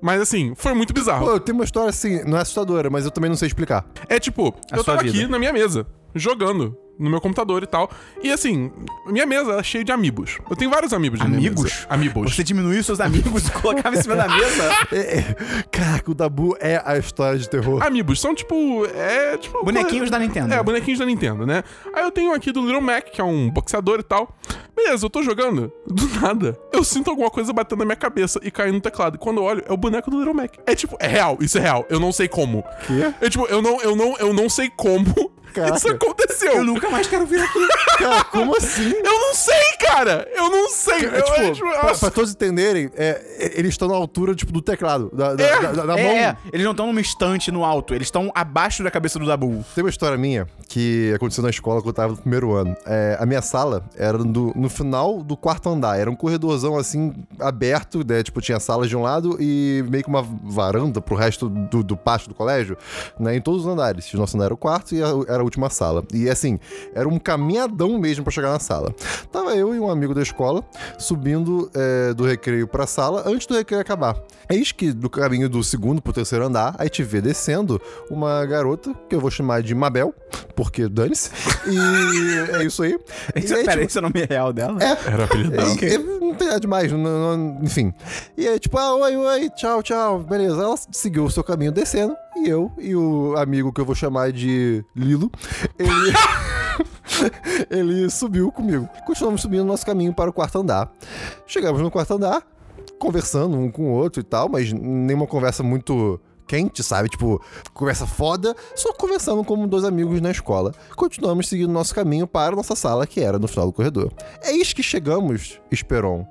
Mas assim, foi muito bizarro. Pô, eu tenho uma história assim, não é assustadora, mas eu também não sei explicar. É tipo, A eu sua tava vida. aqui na minha mesa, jogando no meu computador e tal. E assim, minha mesa é cheia de amigos. Eu tenho vários amigos de Amigos? Amigos. Você diminuiu seus amigos e colocava em cima da mesa. É, é, caraca, o Dabu é a história de terror. Amigos, são tipo. É tipo. Bonequinhos da Nintendo. É, bonequinhos da Nintendo, né? Aí eu tenho aqui do Little Mac, que é um boxeador e tal. Beleza, eu tô jogando. Do nada, eu sinto alguma coisa batendo na minha cabeça e caindo no teclado. E quando eu olho, é o boneco do Little Mac. É tipo, é real, isso é real. Eu não sei como. Quê? É tipo, eu não, eu não, eu não sei como Caraca. isso aconteceu. Eu nunca mais quero vir aqui. Cara, como assim? Eu não sei, Cara, eu não sei. É, eu, tipo, eu pra, pra todos entenderem, é, é, eles estão na altura tipo, do teclado, da, da, É, da- da- É, mão. é, eles não estão numa estante no alto, eles estão abaixo da cabeça do Dabu. Tem uma história minha que aconteceu na escola quando eu tava no primeiro ano. É, a minha sala era do- no final do quarto andar. Era um corredorzão assim, aberto, né? Tipo, tinha salas de um lado e meio que uma varanda pro resto do, do pátio do colégio, né? Em todos os andares. O nosso andar era o quarto e era última sala. E assim, era um caminhadão mesmo pra chegar na sala. Tava eu e um amigo da escola subindo é, do recreio pra sala antes do recreio acabar. Eis que do caminho do segundo pro terceiro andar, a gente vê descendo uma garota, que eu vou chamar de Mabel, porque dane-se. E é isso aí. E Isso, aí, pera, tipo, esse é o nome real dela? Era apelido dela. e- e não tem nada demais, não- não- enfim. E aí, tipo, ah, oi, oi, tchau, tchau, beleza. Ela seguiu o seu caminho descendo, e eu e o amigo que eu vou chamar de Lilo, ele. ele subiu comigo. Continuamos subindo nosso caminho para o quarto andar. Chegamos no quarto andar, conversando um com o outro e tal, mas nenhuma conversa muito quente, sabe? Tipo, conversa foda, só conversando como dois amigos na escola. Continuamos seguindo nosso caminho para a nossa sala, que era no final do corredor. Eis que chegamos, Esperon,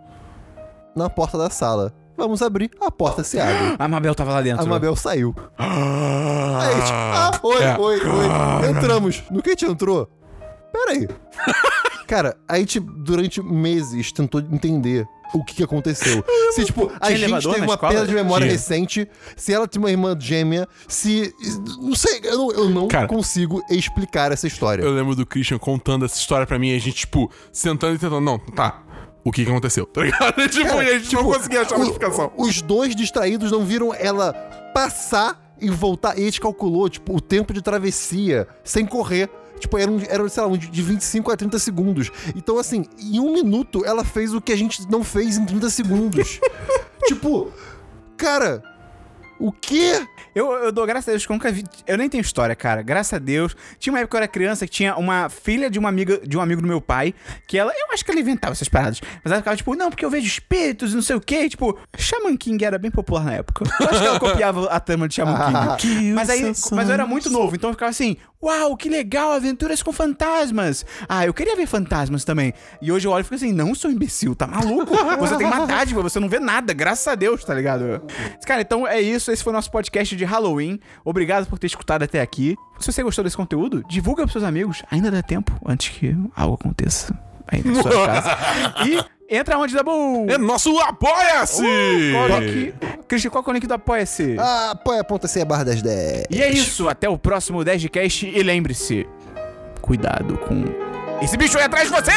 na porta da sala. Vamos abrir, a porta se abre. A Mabel tava lá dentro. A Mabel saiu. Aí, tipo, ah, oi, É. oi, oi. Entramos. No que a gente entrou? Pera aí. Cara, a gente, durante meses, tentou entender o que, que aconteceu. Se, tipo, a Tinha gente teve uma perda de memória Tinha. recente, se ela tem uma irmã gêmea, se... Não sei, eu não, eu não Cara, consigo explicar essa história. Eu lembro do Christian contando essa história pra mim a gente, tipo, sentando e tentando. Não, tá. O que que aconteceu? Tá ligado? tipo, Cara, e a gente não tipo, conseguia achar uma o- explicação. Os dois distraídos não viram ela passar e voltar. E a gente calculou, tipo, o tempo de travessia sem correr. Tipo, era, um, era sei lá, um de 25 a 30 segundos. Então, assim, em um minuto ela fez o que a gente não fez em 30 segundos. tipo, cara, o quê? Eu, eu dou graças a Deus que eu nunca vi. Eu nem tenho história, cara. Graças a Deus. Tinha uma época que eu era criança que tinha uma filha de uma amiga de um amigo do meu pai, que ela. Eu acho que ela inventava essas paradas. Mas ela ficava, tipo, não, porque eu vejo espíritos e não sei o quê. Tipo, Shaman King era bem popular na época. Eu acho que ela copiava a trama de Shaman King. mas aí. Mas eu era muito novo, então eu ficava assim, uau, que legal, aventuras com fantasmas. Ah, eu queria ver fantasmas também. E hoje eu olho e fico assim, não, seu imbecil, tá maluco? Você tem uma dádiva, você não vê nada, graças a Deus, tá ligado? Cara, então é isso. Esse foi o nosso podcast de Halloween. Obrigado por ter escutado até aqui. Se você gostou desse conteúdo, divulga pros seus amigos. Ainda dá tempo antes que algo aconteça aí na sua casa. E entra onde, Dabu? É nosso Apoia-se! Qual é o link? Christian, qual é o link do Apoia-se? Ah, apoia.se barra 1010. E é isso, até o próximo 10 de cast e lembre-se, cuidado com esse bicho aí atrás de você!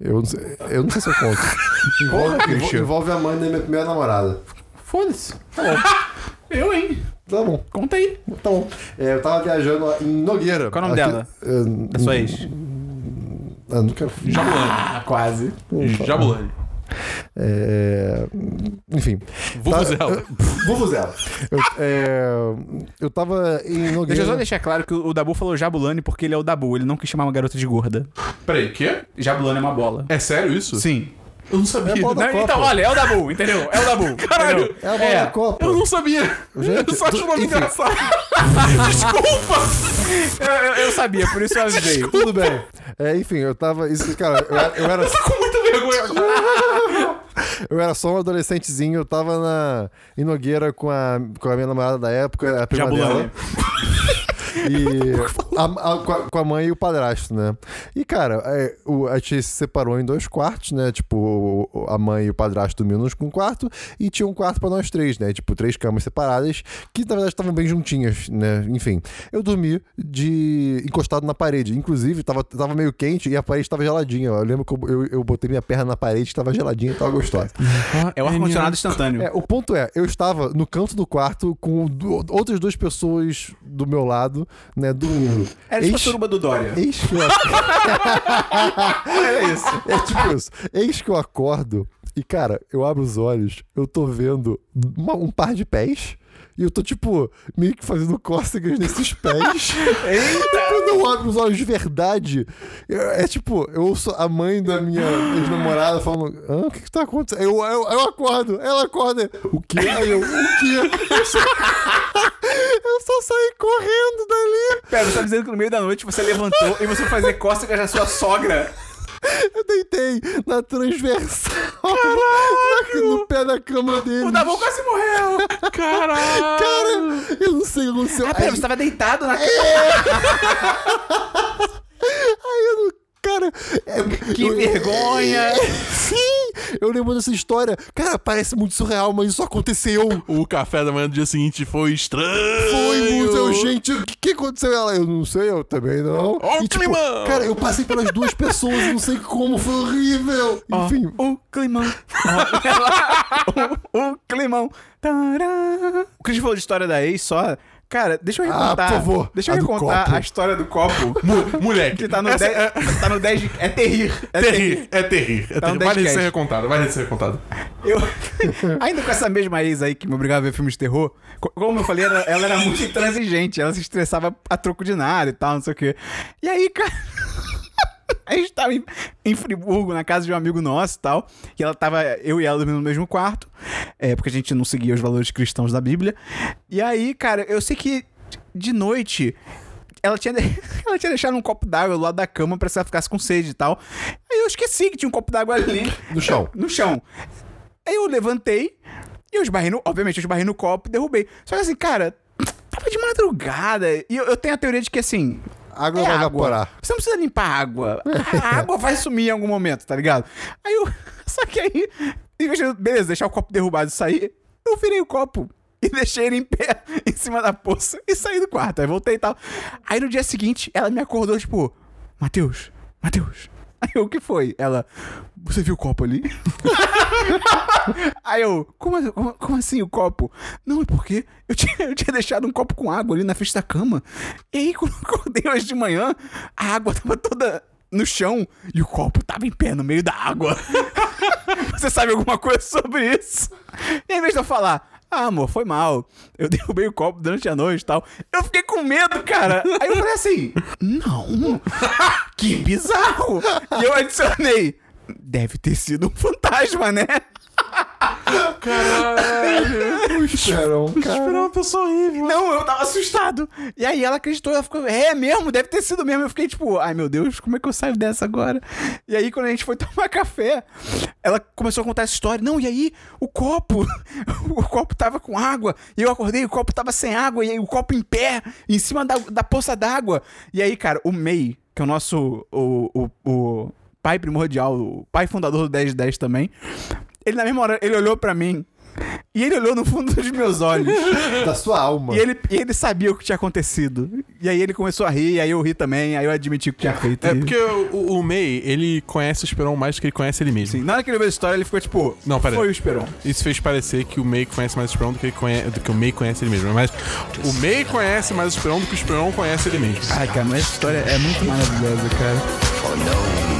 Eu, não sei- eu não sei se eu conto. envolve, envolve, envolve a mãe da minha primeira namorada. Foda-se. Eu, hein? Tá bom, Conta aí. tá bom. É, eu tava viajando em Nogueira. Qual é o nome Aqui- dela? eh, Da sua ex. Ah, não quero. Ah, quase. Jabulani. É, enfim. Vuvuzela. Tá, Vuvuzela. Eu, é, eu tava em Nogueira. Deixa eu só deixar claro que o Dabu falou Jabulani porque ele é o Dabu, ele não quis chamar uma garota de gorda. Peraí, quê? Jabulani é uma bola. É sério isso? Sim. Eu não sabia. É a bola da Não, Copa. então, olha, é o Dabu, entendeu? É o Dabu. Caralho. entendeu? É a bola É. da Copa. Eu não sabia. Gente, eu só acho o nome engraçado. Desculpa. Eu, eu- sabia, por isso eu avisei. Tudo bem. É, enfim, eu tava. Isso, cara, eu era, eu era, vergonha agora. eu era só um adolescentezinho, eu tava na, em Nogueira com a, com a minha namorada da época, a prima Jabulani. dela. E a- a- com, a, com a mãe e o padrasto, né? E, cara, é, o, a gente se separou em dois quartos, né? Tipo, a mãe e o padrasto dormiam num quarto e tinha um quarto pra nós três, né? Tipo, três camas separadas que, na verdade, estavam bem juntinhas, né? Enfim, eu dormi de encostado na parede. Inclusive, tava, tava meio quente e a parede tava geladinha. Eu lembro que eu, eu, eu botei minha perna na parede, tava geladinha e tava gostosa. É o ar-condicionado instantâneo. É, o ponto é, eu estava no canto do quarto com outras duas pessoas do meu lado, né, dormindo. Era tipo a suruba do Dória. Eis que eu... Era isso. É tipo isso. Eis que eu acordo e, cara, eu abro os olhos, eu tô vendo uma- um par de pés. E eu tô, tipo, meio que fazendo cócegas nesses pés. Eita! Quando eu abro os olhos de verdade, eu- é tipo, eu ouço a mãe da minha ex-namorada falando: Hã, o que que tá acontecendo? Eu, eu, eu acordo, ela acorda. O quê? Aí eu, o quê? Eu só, eu só saí correndo dali. Pera, você tá dizendo que no meio da noite você levantou e você foi fazer cócegas na sua sogra. Eu deitei na transversal. Na- no pé da cama dele. O Dabu quase morreu. Caralho! Cara, eu não sei o que aconteceu. Ah, pera, Aí- você tava deitado na cama. Aí eu não. Cara, é- Que eu- vergonha. Sim! Eu lembro dessa história. Cara, parece muito surreal, mas isso aconteceu. O café da manhã do dia seguinte foi estranho. Foi muito. Eu, gente, o que, que aconteceu? Ela, eu não sei, eu também não. Ó o tipo, climão! cara, eu passei pelas duas pessoas não sei como, foi horrível. Enfim, O climão. Ó, o, o climão. Tará. O que a gente falou de história da ex só. Cara, deixa eu Ah, recontar. por favor, Deixa eu a recontar a história do copo. Moleque. Que tá no, essa 10, é, tá no 10 de, É terrir. É terrir, é terrir. É Tá terrir. 10 ser recontado, vale ser recontado. Eu, ainda com essa mesma ex aí que me obrigava a ver filmes de terror, co- como eu falei, ela, ela era muito intransigente, ela se estressava a troco de nada e tal, não sei o quê. E aí, cara. A gente tava em, em Friburgo, na casa de um amigo nosso e tal. E ela tava, eu e ela dormindo no mesmo quarto. É, porque a gente não seguia os valores cristãos da Bíblia. E aí, cara, eu sei que de noite ela tinha, ela tinha deixado um copo d'água do lado da cama pra se ela ficasse com sede e tal. Aí eu esqueci que tinha um copo d'água ali. No chão. No chão. Aí eu levantei e eu esbarrei no. Obviamente, eu esbarrei no copo e derrubei. Só que assim, cara, tava de madrugada. E eu, eu tenho a teoria de que assim. Água é vai água. evaporar. Você não precisa limpar a água. A água vai sumir em algum momento, tá ligado? Aí eu. Só que aí, beleza, deixar o copo derrubado e sair, eu virei o copo. E deixei ele em pé em cima da poça e saí do quarto. Aí voltei e tal. Aí no dia seguinte, ela me acordou, tipo, Matheus, Matheus. Aí eu, o que foi? Ela, você viu o copo ali? Aí eu, como, como, como assim o copo? Não, é porque eu tinha, eu tinha deixado um copo com água ali na frente da cama. E aí, quando eu acordei hoje de manhã, a água tava toda no chão e o copo tava em pé no meio da água. Você sabe alguma coisa sobre isso? E em vez de eu falar, ah, amor, foi mal. Eu derrubei o copo durante a noite e tal. Eu fiquei com medo, cara. Aí eu falei assim, não. Que bizarro. E eu adicionei, deve ter sido um fantasma, né? Caralho. Esperão, cara. Esperou uma pessoa horrível. Não, eu tava assustado. E aí ela acreditou, ela ficou, é mesmo, deve ter sido mesmo. Eu fiquei tipo, ai meu Deus, como é que eu saio dessa agora? E aí quando a gente foi tomar café, ela começou a contar essa história. Não, e aí o copo, o copo tava com água. E eu acordei, o copo tava sem água. E aí o copo em pé, em cima da, da poça d'água. E aí, cara, o May, que é o nosso, o, o, o pai primordial, o pai fundador do 1010 também, ele na mesma hora, ele olhou pra mim. E ele olhou no fundo dos meus olhos. Da sua alma. E ele, e ele sabia o que tinha acontecido. E aí ele começou a rir, aí eu ri também, aí eu admiti o que tinha feito. É porque o, o May, ele conhece o Esperon mais do que ele conhece ele mesmo. Sim, na hora que ele viu a história, ele ficou tipo. Não, pera aí. Foi o Esperon. Isso fez parecer que o May conhece mais o Esperon do que, ele conhe... do que o May conhece ele mesmo. Mas o May conhece mais o Esperon do que o Esperon conhece ele mesmo. Ai, cara, mas essa história é muito maravilhosa, cara.